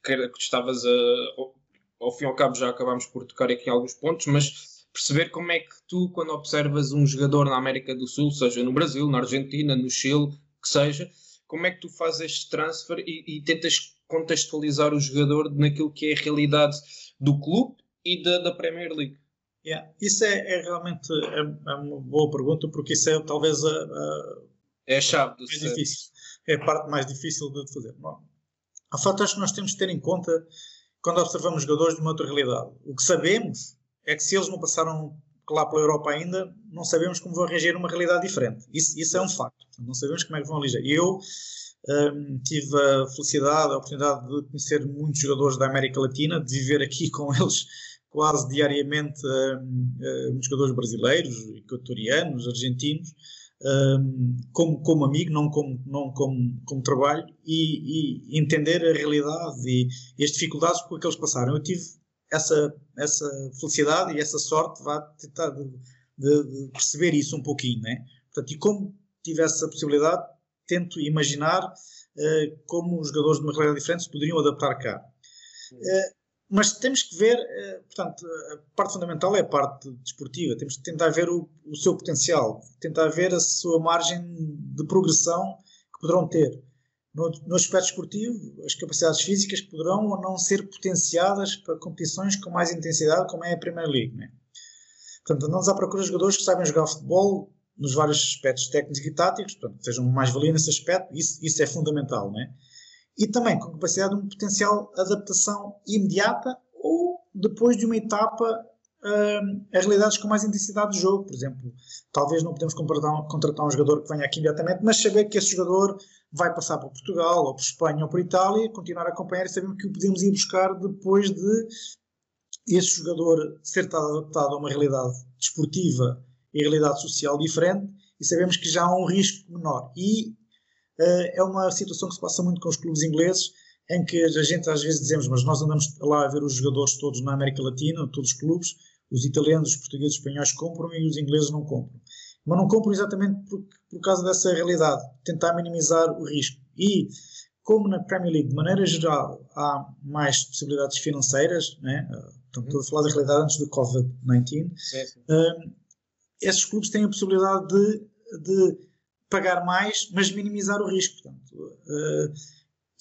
que, que estavas a, ao, ao fim e ao cabo já acabámos por tocar aqui alguns pontos, mas perceber como é que tu, quando observas um jogador na América do Sul, seja no Brasil, na Argentina, no Chile, que seja, como é que tu fazes este transfer e, e tentas contextualizar o jogador naquilo que é a realidade do clube e da, da Premier League? Yeah. Isso é, é realmente é, é, uma boa pergunta, porque isso é talvez a, a é a chave do mais difícil. É a parte mais difícil de fazer. Bom, há fatores que nós temos de ter em conta quando observamos jogadores de uma outra realidade. O que sabemos é que se eles não passaram lá pela Europa ainda, não sabemos como vão reagir numa realidade diferente. Isso, isso é um facto. Não sabemos como é que vão reagir. Eu um, tive a felicidade, a oportunidade de conhecer muitos jogadores da América Latina, de viver aqui com eles quase diariamente um, um, jogadores brasileiros, equatorianos, argentinos, um, como, como amigo, não como, não como, como trabalho, e, e entender a realidade e, e, as dificuldades por que eles passaram. Eu tive essa, essa felicidade e essa sorte vá tentar de, de, de, perceber isso um pouquinho, né? Portanto, e como tive essa possibilidade, tento imaginar uh, como os jogadores de uma realidade diferente se poderiam adaptar cá. Uh, mas temos que ver, uh, portanto, a parte fundamental é a parte desportiva. Temos que tentar ver o, o, seu potencial, tentar ver a sua margem de progressão que poderão ter. No, no aspecto esportivo, as capacidades físicas poderão ou não ser potenciadas para competições com mais intensidade, como é a Premier League. Né? Portanto, andamos à procura de jogadores que sabem jogar futebol nos vários aspectos técnicos e táticos, portanto, sejam mais valia nesse aspecto, isso, isso é fundamental, né? E também com capacidade de um potencial adaptação imediata ou depois de uma etapa uh, a realidades com mais intensidade de jogo. Por exemplo, talvez não podemos contratar um, contratar um jogador que venha aqui imediatamente, mas saber que esse jogador vai passar por Portugal, ou por Espanha, ou por Itália, continuar a acompanhar e sabemos que o podemos ir buscar depois de esse jogador ser adaptado a uma realidade desportiva e realidade social diferente e sabemos que já há um risco menor. E uh, é uma situação que se passa muito com os clubes ingleses, em que a gente às vezes dizemos, mas nós andamos lá a ver os jogadores todos na América Latina, todos os clubes, os italianos, os portugueses, os espanhóis compram e os ingleses não compram. Mas não compram exatamente por, por causa dessa realidade, tentar minimizar o risco. E como na Premier League, de maneira geral, há mais possibilidades financeiras, né? Então, estou a falar da realidade antes do Covid-19, esses clubes têm a possibilidade de, de pagar mais, mas minimizar o risco. Portanto, uh,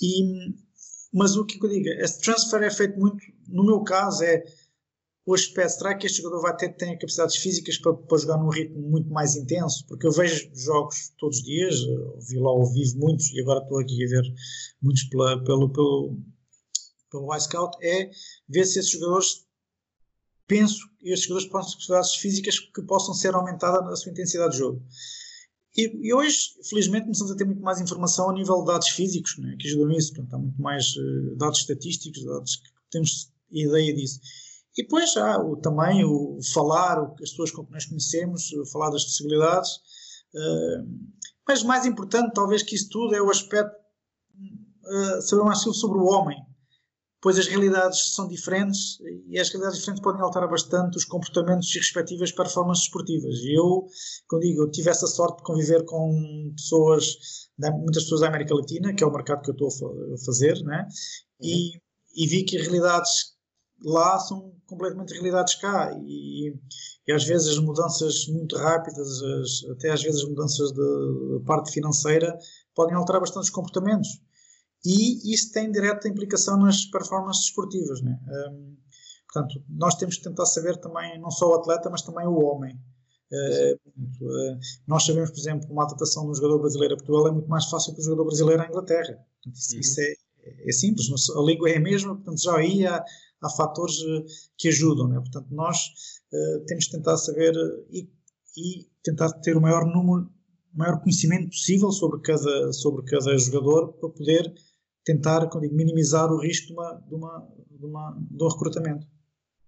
e, mas o que eu digo, esse transfer é feito muito, no meu caso, é o aspecto, será que este jogador vai ter tem capacidades físicas para, para jogar num ritmo muito mais intenso? Porque eu vejo jogos todos os dias, vi lá ao vivo muitos, e agora estou aqui a ver muitos pela, pelo, pelo, pelo iScout, é ver se esses jogadores penso estes jogadores possam ter capacidades físicas que possam ser aumentadas na sua intensidade de jogo. E, e, hoje, felizmente, começamos a ter muito mais informação a nível de dados físicos, né, que ajudam nisso. Portanto, há muito mais uh, dados estatísticos, dados que temos ideia disso. E depois há o, também o falar, o, as pessoas com que nós conhecemos, falar das possibilidades. Uh, mas mais importante, talvez, que isso tudo é o aspecto, uh, saber mais sobre o homem pois as realidades são diferentes e as realidades diferentes podem alterar bastante os comportamentos e respectivas performances esportivas. E eu, como digo, eu tive essa sorte de conviver com pessoas, muitas pessoas da América Latina, que é o mercado que eu estou a fazer, né? e, e vi que as realidades lá são completamente realidades cá e, e às vezes as mudanças muito rápidas, as, até às vezes as mudanças de parte financeira podem alterar bastante os comportamentos e isso tem direta implicação nas performances esportivas. Né? Um, portanto, nós temos que tentar saber também, não só o atleta, mas também o homem. Uh, uh, nós sabemos, por exemplo, uma adaptação de um jogador brasileiro a Portugal é muito mais fácil que um jogador brasileiro à Inglaterra. Portanto, isso, uhum. isso é, é, simples, a língua é a mesma, portanto já aí há, há fatores uh, que ajudam, né? portanto nós uh, temos de tentar saber e, e, tentar ter o maior número, maior conhecimento possível sobre cada, sobre cada jogador para poder tentar digo, minimizar o risco de, uma, de, uma, de, uma, um recrutamento.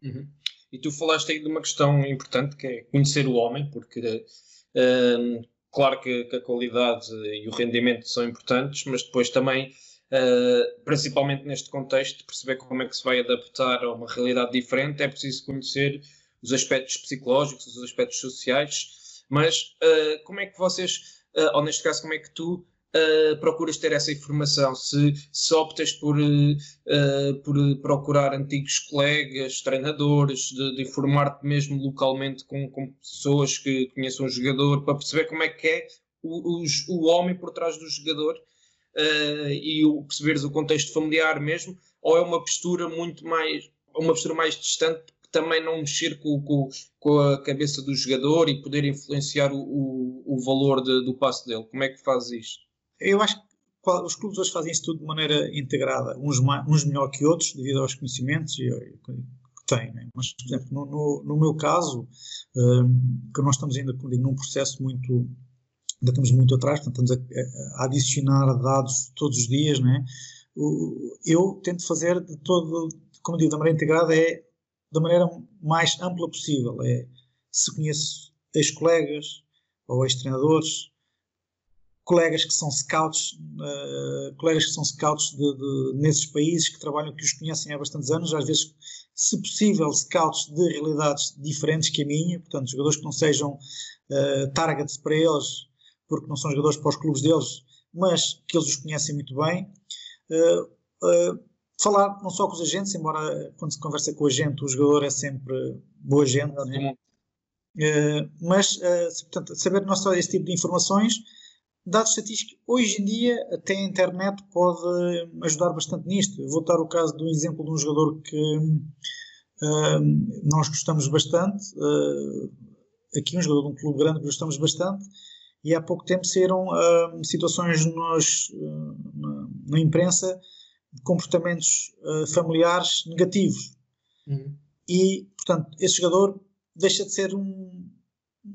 Uhum. E tu falaste aí de uma questão importante que é conhecer o homem, porque uh, claro que, que, a qualidade e o rendimento são importantes, mas depois também, uh, principalmente neste contexto, perceber como é que se vai adaptar a uma realidade diferente, é preciso conhecer os aspectos psicológicos, os aspectos sociais, mas uh, como é que vocês, ou neste caso, como é que tu uh, procuras ter essa informação, se, se optas por, uh, por procurar antigos colegas, treinadores, de, de informar-te mesmo localmente com, com, pessoas que conheçam o jogador, para perceber como é que é o, o, o homem por trás do jogador uh, e o, perceberes o contexto familiar mesmo, ou é uma postura muito mais, uma postura mais distante também não mexer com, com, com, a cabeça do jogador e poder influenciar o, o, o valor de, do passo dele. Como é que faz isto? Eu acho que os clubes hoje fazem isso tudo de maneira integrada, uns, mais, uns melhor que outros, devido aos conhecimentos que têm. Né? Mas, por exemplo, no, no, no meu caso, um, que nós estamos ainda digo, num processo muito. Ainda estamos muito atrás, portanto, estamos a, a adicionar dados todos os dias, né? eu tento fazer de todo, como digo, da maneira integrada, é da maneira mais ampla possível. É se conheço ex-colegas ou ex-treinadores, colegas que são scouts, uh, colegas que são scouts de, de, nesses países que trabalham, que os conhecem há bastantes anos, às vezes, se possível, scouts de realidades diferentes que a minha, portanto, jogadores que não sejam uh, targets para eles, porque não são jogadores para os clubes deles, mas que eles os conhecem muito bem. Uh, falar não só com os agentes, embora quando se conversa com o agente, o jogador é sempre boa gente, né? mas portanto, saber não só esse tipo de informações, dados estatísticos, hoje em dia até a internet pode ajudar bastante nisto. Vou dar o caso de um exemplo de um jogador que uh, nós gostamos bastante, uh, aqui um jogador de um clube grande que gostamos bastante, e há pouco tempo saíram uh, situações nos, na, na, imprensa de comportamentos familiares negativos. Uhum. E, portanto, esse jogador deixa de ser um,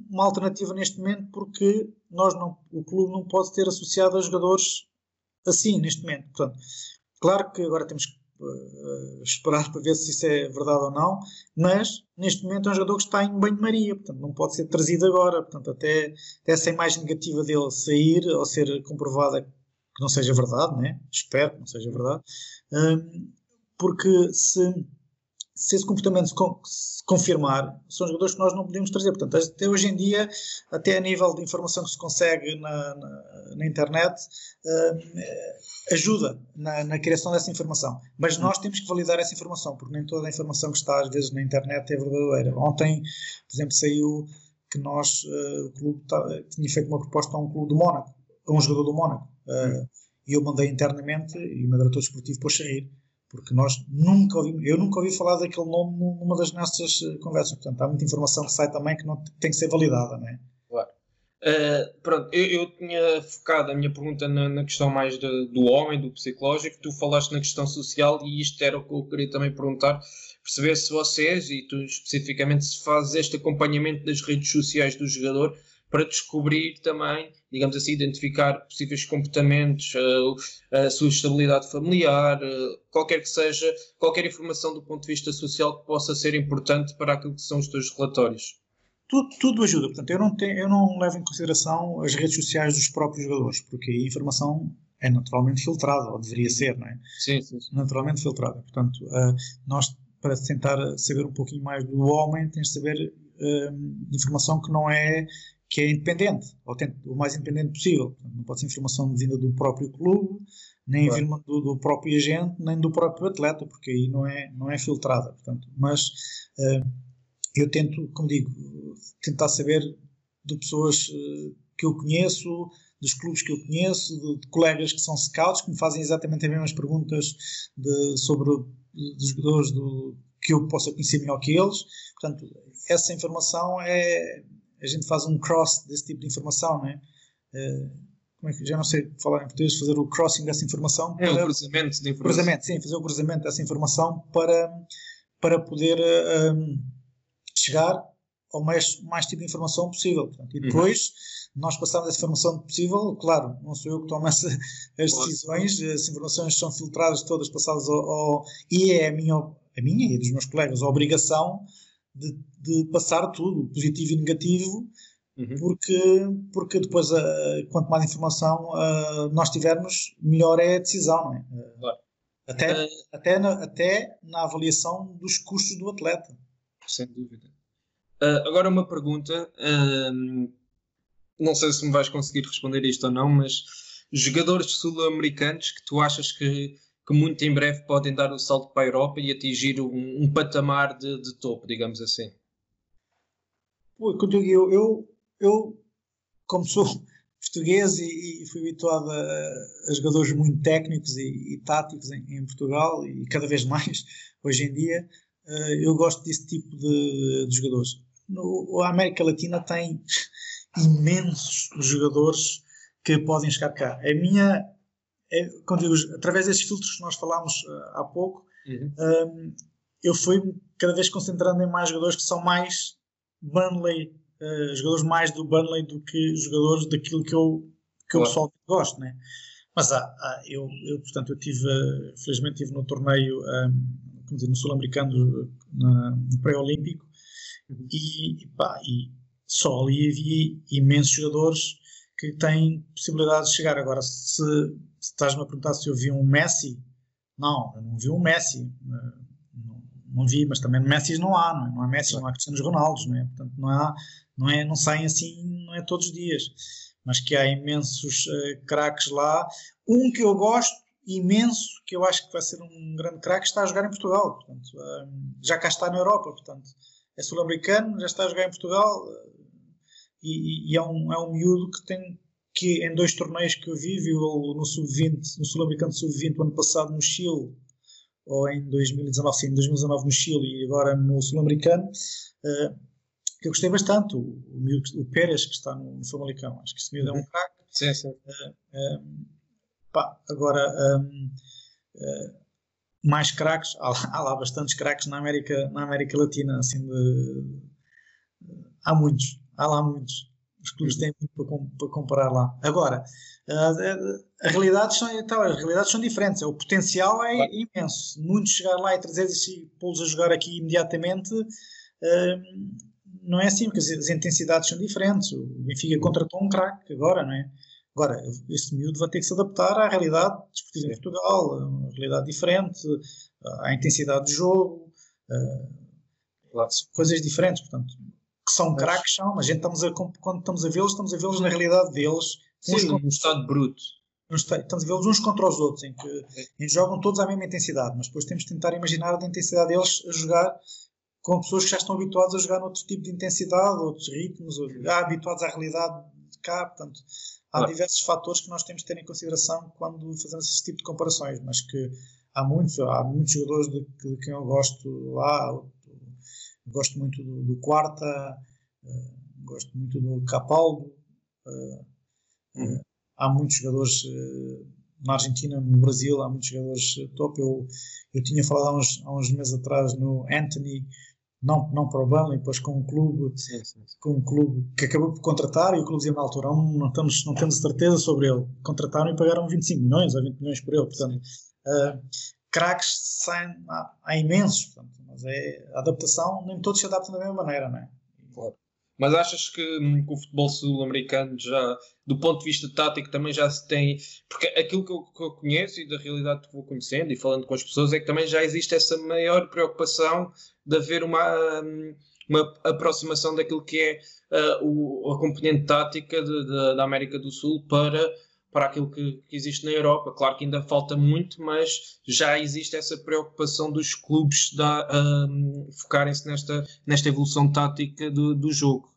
uma alternativa neste momento porque nós não, o clube não pode ter associado a jogadores assim neste momento. Portanto, claro que agora temos que uh, esperar para ver se isso é verdade ou não, mas neste momento é um jogador que está em banho-maria, portanto não pode ser trazido agora, portanto até, até essa imagem negativa dele sair ou ser comprovada que não seja verdade, né? espero que não seja verdade, um, porque se se esse comportamento se confirmar, são jogadores que nós não podemos trazer. Portanto, até hoje em dia, até a nível de informação que se consegue na, na, na internet, uh, ajuda na, na, criação dessa informação. Mas nós temos que validar essa informação, porque nem toda a informação que está às vezes na internet é verdadeira. Ontem, por exemplo, saiu que nós, uh, o clube tá, tinha feito uma proposta a um clube do Mónaco, a um jogador do Mónaco. Uh, e eu mandei internamente e o meu diretor esportivo pôs sair porque nós nunca ouvimos, eu nunca ouvi falar daquele nome numa das nossas eh, conversas, portanto há muita informação que sai também que não tem que ser validada, não é? Claro. Uh, pronto, eu, eu, tinha focado a minha pergunta na, na questão mais de, do homem, do psicológico, tu falaste na questão social e isto era o que eu queria também perguntar, perceber se vocês, e tu especificamente, se fazes este acompanhamento das redes sociais do jogador para descobrir também, digamos assim, identificar possíveis comportamentos, a, a sua estabilidade familiar, qualquer que seja, qualquer informação do ponto de vista social que possa ser importante para aquilo que são os teus relatórios. Tudo, tudo ajuda, portanto, eu não, tenho, eu não levo em consideração as redes sociais dos próprios jogadores, porque a informação é naturalmente filtrada, ou deveria ser, não é? Sim, sim. sim. Naturalmente filtrada. Portanto, uh, nós, para tentar saber um pouquinho mais do homem, tens de saber uh, informação que não é que é independente, ou o mais independente possível. Não pode ser informação vinda do próprio clube, nem claro. do, do, próprio agente, nem do próprio atleta, porque aí não é, não é filtrada. Portanto, mas uh, eu tento, como digo, tentar saber de pessoas uh, que eu conheço, dos clubes que eu conheço, de, de, colegas que são scouts, que me fazem exatamente as mesmas perguntas de, sobre os jogadores do, que eu possa conhecer melhor que eles. Portanto, essa informação é a gente faz um cross desse tipo de informação, né? Uh, como é que, já não sei falar em português, fazer o crossing dessa informação. É, para, o cruzamento de informação. cruzamento, sim, fazer o cruzamento dessa informação para, para poder um, chegar ao mais, mais tipo de informação possível. Portanto, e depois uhum. nós passamos essa informação possível, claro, não sou eu que tomo essa, as decisões, as informações são filtradas todas, passadas ao, ao, e é a minha, a minha e dos meus colegas a obrigação de, de passar tudo, positivo e negativo, uhum. porque, porque depois, uh, quanto mais informação uh, nós tivermos, melhor é a decisão, não é? Claro. Até, até, na, até na avaliação dos custos do atleta. Sem dúvida. Agora uma pergunta, uh, não sei se me vais conseguir responder isto ou não, mas jogadores sul-americanos que tu achas que, que, muito em breve podem dar o salto para a Europa e atingir um, um patamar de, de, topo, digamos assim? Eu, eu, eu, como sou português e, e fui habituado a, a, jogadores muito técnicos e, e táticos em, em, Portugal e cada vez mais hoje em dia, uh, eu gosto desse tipo de, de jogadores no, a América Latina tem imensos jogadores que podem chegar cá. A minha, é, quando digo, através desses filtros que nós falámos uh, há pouco, uhum. um, eu fui cada vez concentrando em mais jogadores que são mais Burnley, uh, jogadores mais do Burnley do que jogadores daquilo que eu, que eu pessoalmente gosto, né? Mas ah, ah, eu, eu, portanto, eu tive, felizmente, tive no torneio, um, como dizer, no Sul-Americano, no pré-olímpico, Uhum. E, pá, e só ali havia imensos jogadores que têm possibilidade de chegar. Agora, se estás-me a perguntar se eu vi um Messi, não, eu não vi um Messi. Eh, não, não vi, mas também Messi não há, não é? Não há Messi, não há Cristianos Ronaldos, não é? Portanto, não há, não é, não saem assim, não é todos os dias. Mas que há imensos uh, craques lá. Um que eu gosto imenso, que eu acho que vai ser um grande craque, está a jogar em Portugal. Portanto, uh, já cá está na Europa, portanto é sul-americano, já está a jogar em Portugal e, e, é, um, é um miúdo que tem que em dois torneios que eu vi, viu no sub-20, no sul-americano sub-20 ano passado no Chile, ou em 2019, sim, 2019 no Chile e agora no sul-americano, uh, que eu gostei bastante, o, o, o Pérez que está no, no Famalicão, acho que esse miúdo é um uhum. craque. Sim, sim. Uh, um, pá, agora, um, mais craques, há, há, lá bastantes craques na América, na América Latina, assim de, há muitos, há lá muitos. Os clubes têm muito para, para comparar lá. Agora, as realidades são, então, as realidades são diferentes. O potencial é claro. imenso. Muitos chegar lá e trazer e pô-los a jogar aqui imediatamente não é assim, porque as intensidades são diferentes. O Benfica contratou um craque agora, não é? Agora, este miúdo vai ter que se adaptar à realidade desportiva em Portugal, uma realidade diferente, à intensidade do jogo, claro. são coisas diferentes, portanto, que são craques, são, mas a gente estamos a, quando estamos a vê-los, estamos a vê-los na realidade deles. Sim, num estado bruto. Estamos a vê-los uns contra os outros, em que, em que jogam todos à mesma intensidade, mas depois temos de tentar imaginar a intensidade deles a jogar com pessoas que já estão habituadas a jogar noutro tipo de intensidade, outros ritmos, ou, já habituados à realidade de cá, portanto, há claro. diversos fatores que nós temos de ter em consideração quando fazemos esse tipo de comparações, mas que há muitos, há muitos jogadores de, de quem eu gosto lá, gosto muito do, do Quarta, uh, gosto muito do Capaldo, uh, uhum. uh, há muitos jogadores na Argentina, no Brasil, há muitos jogadores top. Eu, eu tinha falado há uns, há uns meses atrás no Anthony, não, não para o Burnley, depois com um clube, sim, sim, com um clube que acabou por contratar e o clube dizia na altura, não, temos, não temos certeza sobre ele. Contrataram e pagaram 25 milhões ou 20 milhões por ele. Portanto, uh, craques saem, há, há, imensos, portanto, mas é a adaptação, nem todos se adaptam da mesma maneira, não é? Claro. Mas achas que, hum, que o futebol sul-americano já, do ponto de vista tático, também já se tem. Porque aquilo que eu, que eu, conheço e da realidade que vou conhecendo e falando com as pessoas é que também já existe essa maior preocupação de haver uma, hum, uma aproximação daquilo que é uh, o, a componente tática de, de, da América do Sul para para aquilo que, que, existe na Europa. Claro que ainda falta muito, mas já existe essa preocupação dos clubes um, focarem-se nesta, nesta evolução tática do, do jogo.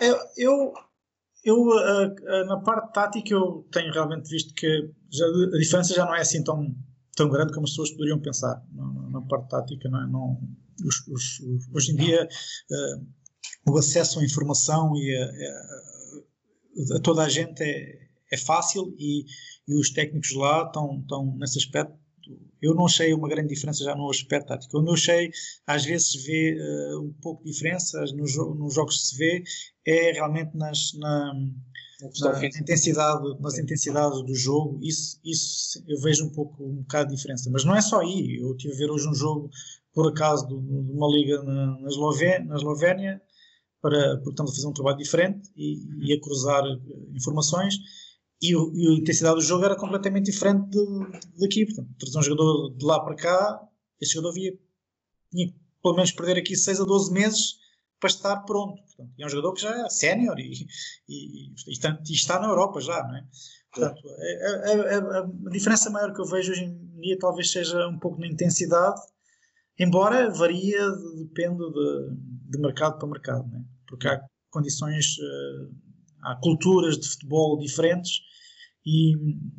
Eu, eu, eu uh, uh, na parte tática, eu tenho realmente visto que já, a diferença já não é assim tão, tão grande como as pessoas poderiam pensar na, na parte tática. Não é? não, os, os, os, hoje em dia, uh, o acesso à informação e a, a, a toda a gente é é fácil e, e os técnicos lá estão, estão nesse aspecto. Eu não achei uma grande diferença já no aspecto tático. Eu não achei, às vezes se vê uh, um pouco de diferença nos, nos jogos se vê, é realmente nas, na, na intensidade, nas intensidades do jogo, isso, isso eu vejo um pouco um bocado de diferença. Mas não é só aí. Eu tive a ver hoje um jogo, por acaso, de uma liga na, na, Eslovénia, na Eslovénia para, porque estamos a fazer um trabalho diferente e, e a cruzar eh, informações. E, e, a intensidade do jogo era completamente diferente daqui. Portanto, trazer um jogador de lá para cá, esse jogador via, tinha que pelo menos perder aqui 6 a 12 meses para estar pronto. Portanto, é um jogador que já é sénior e, e, e, está, e, está, na Europa já, não é? Portanto, a, a, a, a, diferença maior que eu vejo hoje em dia talvez seja um pouco na intensidade, embora varia, depende de, de mercado para mercado, não é? Porque há condições, uh, há culturas de futebol diferentes e,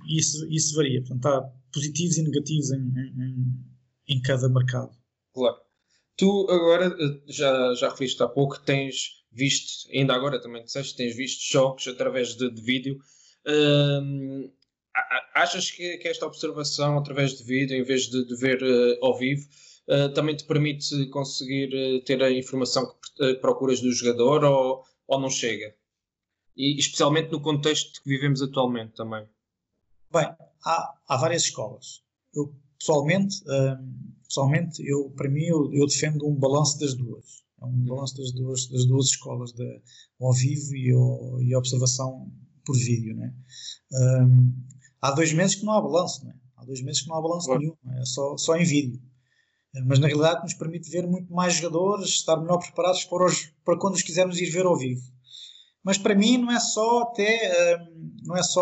isso, isso varia. Portanto, há positivos e negativos em, em, em cada mercado. Claro. Tu agora, eh, já, já referiste há pouco, tens visto, ainda agora também disseste, tens visto jogos através de, de vídeo. Hum, achas que, que, esta observação através de vídeo, em vez de, de ver uh, ao vivo, uh, também te permite conseguir uh, ter a informação que procuras do jogador ou, ou não chega? E especialmente no contexto que vivemos atualmente também. Bem, há, há várias escolas. Eu, pessoalmente, hum, pessoalmente, eu, para mim, eu, eu defendo um balanço das duas. É um balanço das duas, das duas escolas, de, ao vivo e, ao, e a observação por vídeo. Né? Um, há dois meses que não há balanço, né? há dois meses que não há balanço claro. nenhum, é só, só em vídeo. Mas na realidade nos permite ver muito mais jogadores, estar melhor preparados para, os, para quando os quisermos ir ver ao vivo. Mas para mim não é só até, um, não é só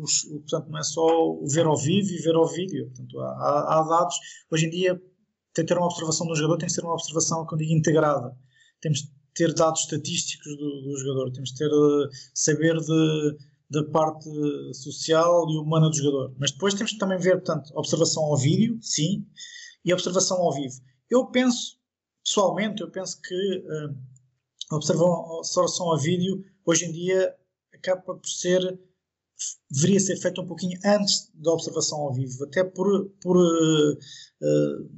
os, portanto, não é só o ver ao vivo e ver ao vídeo. Portanto, há, há dados. Hoje em dia, tem ter uma observação do jogador, tem que ser uma observação, quando digo integrada. Temos de ter dados estatísticos do, do jogador, temos de ter, uh, saber de, da parte social e humana do jogador. Mas depois temos que também ver, portanto, observação ao vídeo, sim, e observação ao vivo. Eu penso, pessoalmente, eu penso que a observação ao vídeo, hoje em dia, acaba por ser deveria ser feita um pouquinho antes da observação ao vivo, até por, por uh, uh,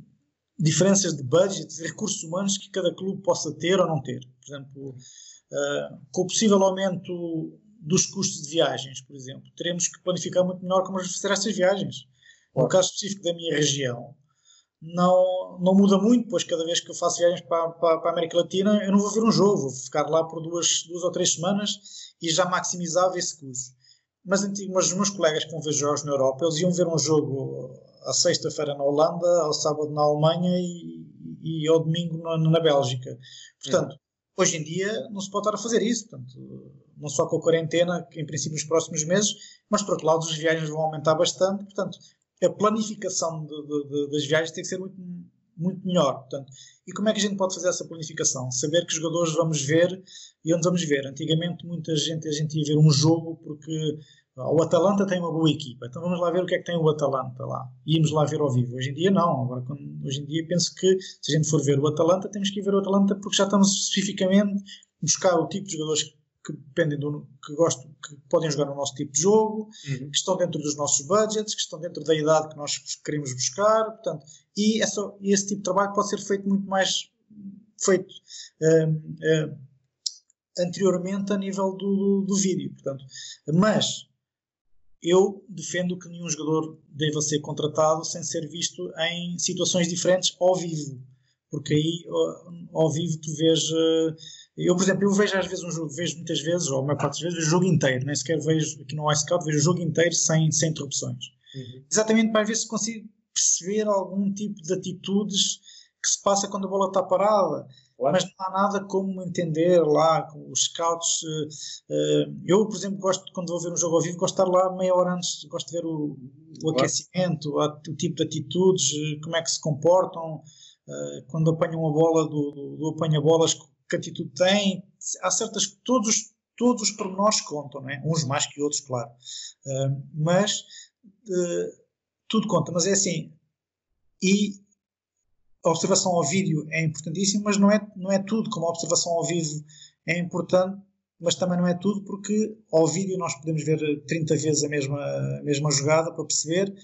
diferenças de budget e recursos humanos que cada clube possa ter ou não ter. Por exemplo, uh, com o possível aumento dos custos de viagens, por exemplo, teremos que planificar muito melhor como fazer essas viagens. No caso específico da minha região, não, não muda muito, pois cada vez que eu faço viagens para, para, para, a América Latina, eu não vou ver um jogo, vou ficar lá por duas, duas ou três semanas e já maximizava esse custo mas, mas os meus colegas que vão ver jogos na Europa, eles iam ver um jogo à sexta-feira na Holanda, ao sábado na Alemanha e, e ao domingo na, na Bélgica. Portanto, é. hoje em dia não se pode estar a fazer isso. Portanto, não só com a quarentena, que em princípio nos próximos meses, mas por outro lado as viagens vão aumentar bastante. Portanto, a planificação de, de, de, das viagens tem que ser muito, muito melhor. Portanto, e como é que a gente pode fazer essa planificação? Saber que jogadores vamos ver e onde vamos ver. Antigamente, muita gente, a gente ia ver um jogo porque o Atalanta tem uma boa equipa, então vamos lá ver o que é que tem o Atalanta lá. Íamos lá ver ao vivo. Hoje em dia, não. Agora, hoje em dia, penso que se a gente for ver o Atalanta, temos que ir ver o Atalanta porque já estamos especificamente buscar o tipo de jogadores que dependem do que gostam, que podem jogar no nosso tipo de jogo, uhum. que estão dentro dos nossos budgets, que estão dentro da idade que nós queremos buscar, portanto, e essa, esse tipo de trabalho pode ser feito muito mais feito um, um, anteriormente a nível do, do, do vídeo, portanto, mas eu defendo que nenhum jogador deva ser contratado sem ser visto em situações diferentes ao vivo, porque aí ao vivo tu vês. Eh, eu, por exemplo, eu vejo às vezes um jogo, vejo muitas vezes, ou a maior parte das vezes, o jogo inteiro, nem sequer vejo aqui no iScout, vejo o jogo inteiro sem, sem interrupções. Uhum. Exatamente para ver se consigo perceber algum tipo de atitudes que se passa quando a bola está parada. Claro. Mas não há nada como entender lá com os scouts. Uh, eu, por exemplo, gosto, quando vou ver um jogo ao vivo, gosto de estar lá meia hora antes, gosto de ver o, o claro. aquecimento, o tipo de atitudes, como é que se comportam, quando apanham a bola do, do, do apanha-bolas, que atitude têm. Há certas. Todos, todos os pormenores contam, não é? uns mais que outros, claro. Uh, mas tudo conta. Mas é assim. E a observação ao vídeo é importantíssima, mas não é, não é tudo como a observação ao vivo é importante, mas também não é tudo porque ao vídeo nós podemos ver 30 vezes a mesma, a mesma jogada para perceber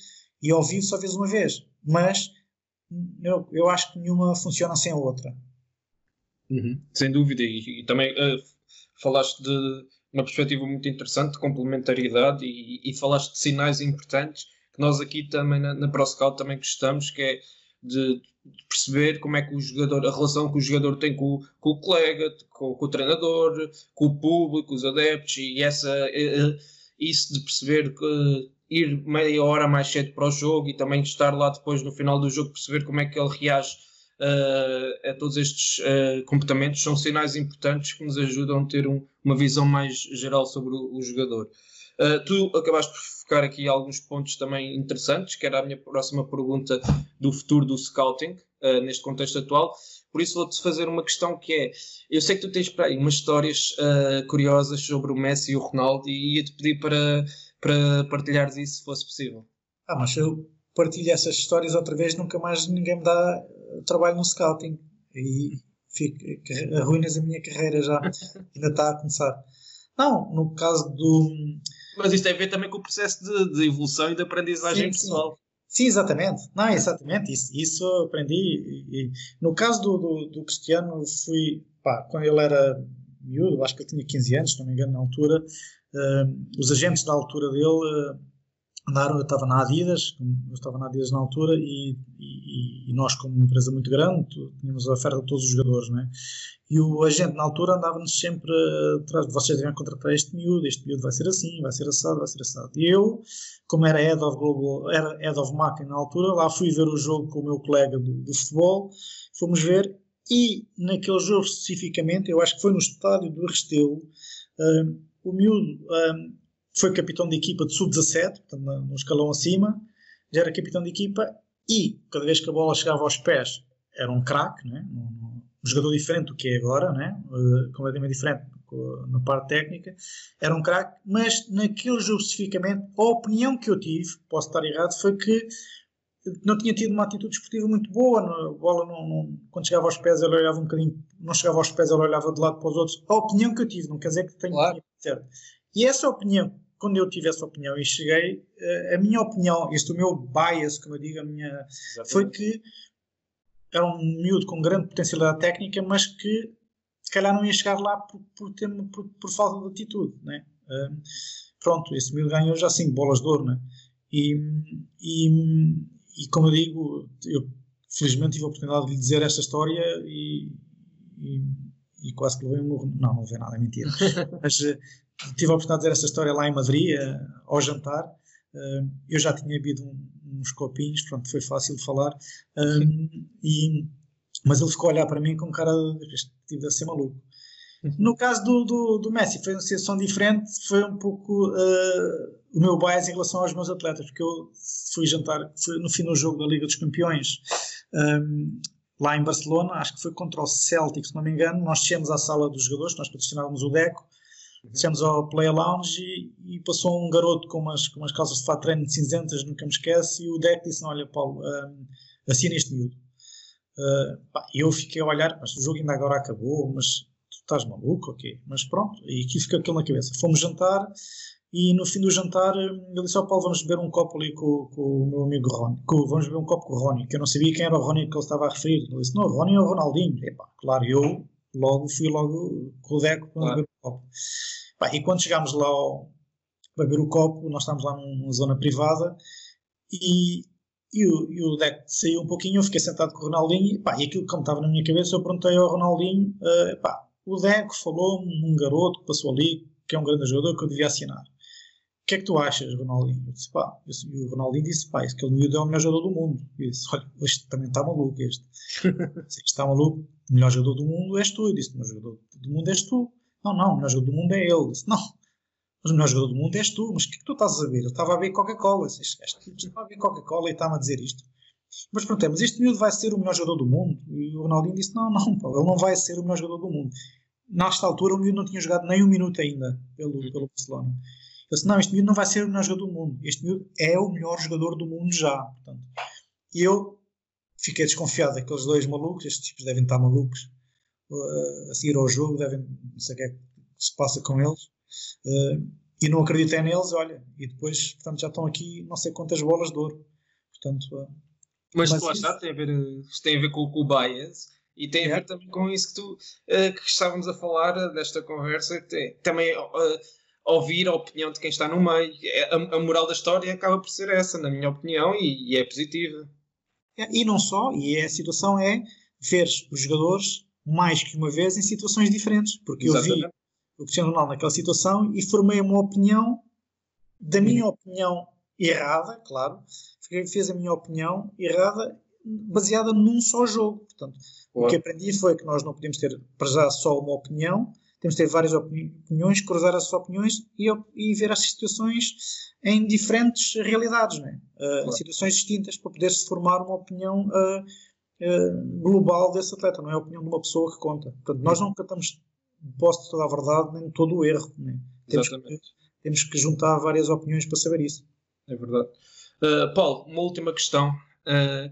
e ao vivo só vês uma vez. Mas eu, eu acho que nenhuma funciona sem a outra. Uhum, sem dúvida, e, e também uh, falaste de uma perspectiva muito interessante de complementaridade e, e, falaste de sinais importantes que nós aqui também na, na ProScout também gostamos, que é de, de, perceber como é que o jogador, a relação que o jogador tem com, com o colega, com, com, o treinador, com o público, os adeptos e essa, uh, isso de perceber que ir meia hora mais cedo para o jogo e também estar lá depois no final do jogo perceber como é que ele reage uh, a todos estes uh, comportamentos são sinais importantes que nos ajudam a ter um, uma visão mais geral sobre o, o jogador. Uh, tu acabaste por focar aqui alguns pontos também interessantes, que era a minha próxima pergunta do futuro do scouting neste contexto atual. Por isso vou-te fazer uma questão que é: eu sei que tu tens para aí umas histórias curiosas sobre o Messi e o Ronaldo e ia-te pedir para para partilhares isso se fosse possível. Ah, mas eu partilho essas histórias outra vez, nunca mais ninguém me dá eh, trabalho no scouting. E fico, arruinas a minha carreira já. Ainda está a começar. Não, no caso do. Mas isto tem a ver também com o processo de, de evolução e de aprendizagem sim, pessoal. Sim. Sim, exatamente. Não, exatamente. Isso, isso aprendi. E, no caso do, do, do, Cristiano, fui. Pá, quando ele era miúdo, acho que ele tinha 15 anos, se não me engano, na altura, os agentes da altura dele uh, andaram, eu estava na Adidas, eu estava na Adidas na altura e, e, e nós como uma empresa muito grande tínhamos a oferta de todos os jogadores, não é? E o agente na altura andava-nos sempre atrás de vocês devem contratar este miúdo, este miúdo vai ser assim, vai ser assado, vai ser assado. E eu, como era Head of Global, era Head of Marketing na altura, lá fui ver o jogo com o meu colega do, do futebol, fomos ver e naquele jogo especificamente, eu acho que foi no estádio do Restelo, o miúdo um, foi capitão de equipa de sub-17, no escalão acima, já era capitão de equipa e cada vez que a bola chegava aos pés era um craque, né? um, um jogador diferente do que é agora, né? Uh, completamente diferente na parte técnica, era um craque, mas naquele jogo especificamente, a opinião que eu tive, posso estar errado, foi que não tinha tido uma atitude esportiva muito boa, a bola não, não, quando chegava aos pés ele olhava um bocadinho, não chegava aos pés ele olhava de lado para os outros. A opinião que eu tive, não quer dizer que tenha claro. certo. E essa opinião, quando eu tive essa opinião e cheguei, eh, a minha opinião, este o meu bias, como eu digo, a minha, Exatamente. foi que era um miúdo com grande potencialidade técnica, mas que se calhar não ia chegar lá por, por, ter, por, por falta de atitude, né? Pronto, esse miúdo ganhou já cinco bolas de ouro, né? E, e, e como eu digo, eu felizmente tive a oportunidade de lhe dizer esta história e, e, e quase que levei um morro. Não, não levei nada, é mentira. Mas uh, tive a oportunidade de dizer esta história lá em Madrid, uh, ao jantar. Uh, eu já tinha bebido uns copinhos, pronto, foi fácil de falar. e, mas ele ficou a olhar para mim com cara de este tipo a ser maluco. No caso do, do, do, Messi, foi uma situação diferente, foi um pouco uh, o meu bias em relação aos meus atletas, porque eu fui jantar fui no fim do jogo da Liga dos Campeões, um, lá em Barcelona, acho que foi contra o Celtic, se não me engano, nós descemos à sala dos jogadores, nós patrocinávamos o Deco, uhum. descemos ao Play Lounge e, e, passou um garoto com umas, com umas calças de fato treino cinzentas, nunca me esquece, e o Deco disse, olha Paulo, um, assina este miúdo. Uh, pá, eu fiquei a olhar, mas o jogo ainda agora acabou, mas estás maluco, ok. Mas pronto, e aqui fica aquilo na cabeça. Fomos jantar e no fim do jantar ele disse ao Paulo, vamos beber um copo ali com, com o meu amigo Rony. Com, vamos beber um copo com o Rony, que eu não sabia quem era o Rony que ele estava a referir. Ele disse, não, o Rony é o Ronaldinho. Epá, claro, eu logo fui logo com o Deco para claro. beber o copo. Pá, e quando chegámos lá ao, para beber o copo, nós estávamos lá numa zona privada e, e o, e o Deco saiu um pouquinho, eu fiquei sentado com o Ronaldinho, e, pá, e aquilo que estava na minha cabeça, eu perguntei ao Ronaldinho, uh, pá, o Deco falou um garoto que passou ali, que é um grande jogador, que eu devia assinar. O que é que tu achas, Ronaldinho? Eu disse, pá, e o Ronaldinho disse, pá, que ele miúdo é o melhor jogador do mundo. Eu disse, olha, este também está maluco, este. este está maluco, o melhor jogador do mundo és tu. Eu disse, o melhor jogador do mundo és tu. Não, não, o melhor jogador do mundo é ele. Eu disse, não, mas o melhor jogador do mundo és tu. Mas o que é que tu estás a ver? Eu estava a ver Coca-Cola. Este estava a ver Coca-Cola e está-me a dizer isto. Mas pronto, mas este miúdo vai ser o melhor jogador do mundo? E o Ronaldinho disse, não, não, pá, ele não vai ser o melhor jogador do mundo nesta altura o miúdo não tinha jogado nem um minuto ainda pelo, pelo Barcelona. Eu disse, não, este miúdo não vai ser o melhor jogador do mundo. Este miúdo é o melhor jogador do mundo já. Portanto, e eu fiquei desconfiado daqueles dois malucos, estes tipos devem estar malucos, uh, a seguir ao jogo, devem, não sei o que é se passa com eles. Uh, e não acreditei neles, olha, e depois portanto, já estão aqui não sei quantas bolas de ouro. Portanto, uh, mas, mas lá está, tem a ver, tem a ver com, com o bias e tem a ver também com isso que, tu, que estávamos a falar desta conversa, tem, também ouvir a opinião de quem está no meio. É, a, a, moral da história acaba por ser essa, na minha opinião, e, e é positiva. É, e não só, e a situação é ver os jogadores mais que uma vez em situações diferentes, porque Exatamente. eu vi o Cristiano Ronaldo naquela situação e formei uma opinião da minha uhum. opinião errada, claro, fez a minha opinião errada baseada num só jogo. Portanto, o que aprendi foi que nós não podemos ter para já só uma opinião, temos de ter várias opiniões, cruzar essas opiniões e, e ver as situações em diferentes realidades, né? uh, situações distintas, para poder se formar uma opinião uh, uh, global desse atleta, não é a opinião de uma pessoa que conta. Portanto, nós não cantamos posse de toda a verdade nem todo o erro. Né? Temos, que, temos que juntar várias opiniões para saber isso. É verdade. Paulo, uma última questão.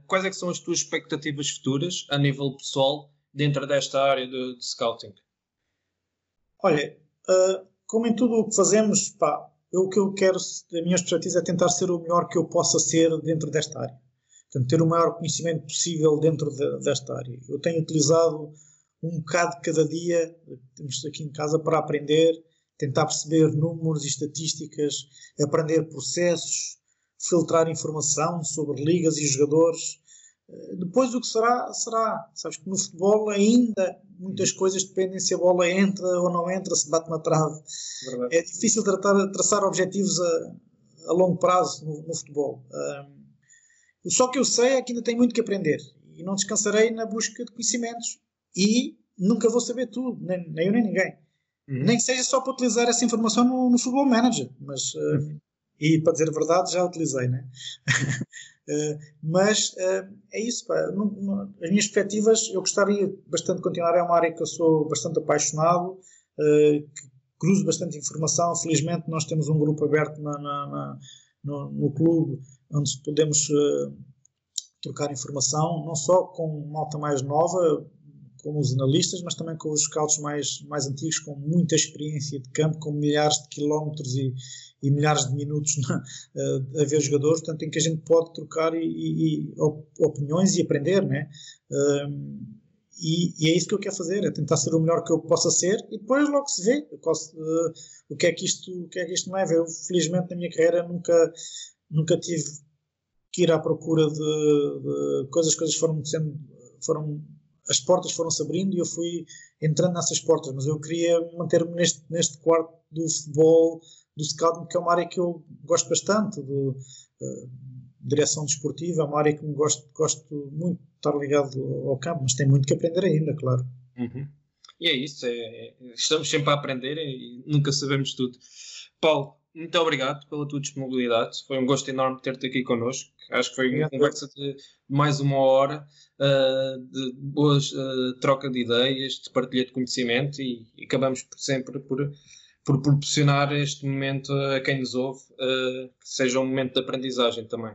quais é são as tuas expectativas futuras a nível pessoal dentro desta área de, de scouting? Olha, uh, como em tudo o que fazemos, pá, eu, o que eu quero, a minha perspectiva é tentar ser o melhor que eu possa ser dentro desta área. Portanto, ter o maior conhecimento possível dentro de, desta área. Eu tenho utilizado um bocado cada dia, temos aqui em casa para aprender, tentar perceber números e estatísticas, aprender processos, filtrar informação sobre ligas e jogadores, depois o que será, será. Sabes que no futebol ainda muitas coisas dependem se a bola entra ou não entra, se bate na trave. Verdade. É difícil tratar, traçar objetivos a, a longo prazo no, no futebol. Um, só que eu sei é que ainda tenho muito que aprender e não descansarei na busca de conhecimentos e nunca vou saber tudo, nem, nem eu nem ninguém. Uhum. Nem que seja só para utilizar essa informação no, no Futebol Manager, mas uh, e para dizer a verdade já utilizei, né? Uh, mas uh, é isso, pá. As minhas perspectivas, eu gostaria bastante de continuar. É uma área que eu sou bastante apaixonado, uh, que cruzo bastante informação. Felizmente, nós temos um grupo aberto na, na, na, no, no, clube onde podemos trocar informação, não só com malta mais nova, como os analistas, mas também com os scouts mais, mais antigos, com muita experiência de campo, com milhares de quilómetros e, e milhares de minutos na, uh, a ver jogadores, portanto, em que a gente pode trocar e, e, e opiniões e aprender, né? Uh, e, e, é isso que eu quero fazer, é tentar ser o melhor que eu possa ser e depois logo se vê posso, uh, o, que é que isto, o que é que isto me leva. Eu, felizmente, na minha carreira nunca, nunca tive que ir à procura de, de coisas, coisas foram sendo, foram as portas foram-se abrindo e eu fui entrando nessas portas, mas eu queria manter-me neste, neste quarto do futebol, do scouting, que é uma área que eu gosto bastante, de uh, direção desportiva, é uma área que me gosto, gosto muito de estar ligado ao campo, mas tem muito que aprender ainda, claro. Uhum. E é isso, é, é, estamos sempre a aprender e nunca sabemos tudo. Paulo, muito obrigado pela tua disponibilidade, foi um gosto enorme ter-te aqui connosco. Acho que foi uma conversa de mais uma hora uh, de boas uh, troca de ideias, de partilha de conhecimento e, e acabamos sempre por, por proporcionar este momento a quem nos ouve, uh, que seja um momento de aprendizagem também.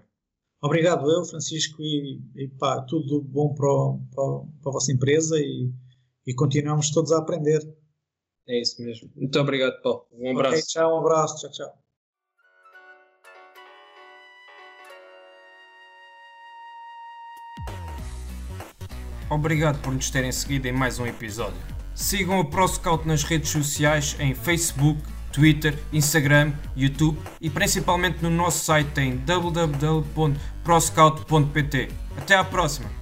Obrigado eu, Francisco, e, e pá, tudo bom para, para, para, a vossa empresa e, e continuamos todos a aprender. É isso mesmo. Muito obrigado, Paulo. Um abraço. Okay, tchau, um abraço. Tchau, tchau. Obrigado por nos terem seguido em mais um episódio. Sigam a ProScout nas redes sociais em Facebook, Twitter, Instagram, YouTube e principalmente no nosso site em www.proscout.pt. Até à próxima!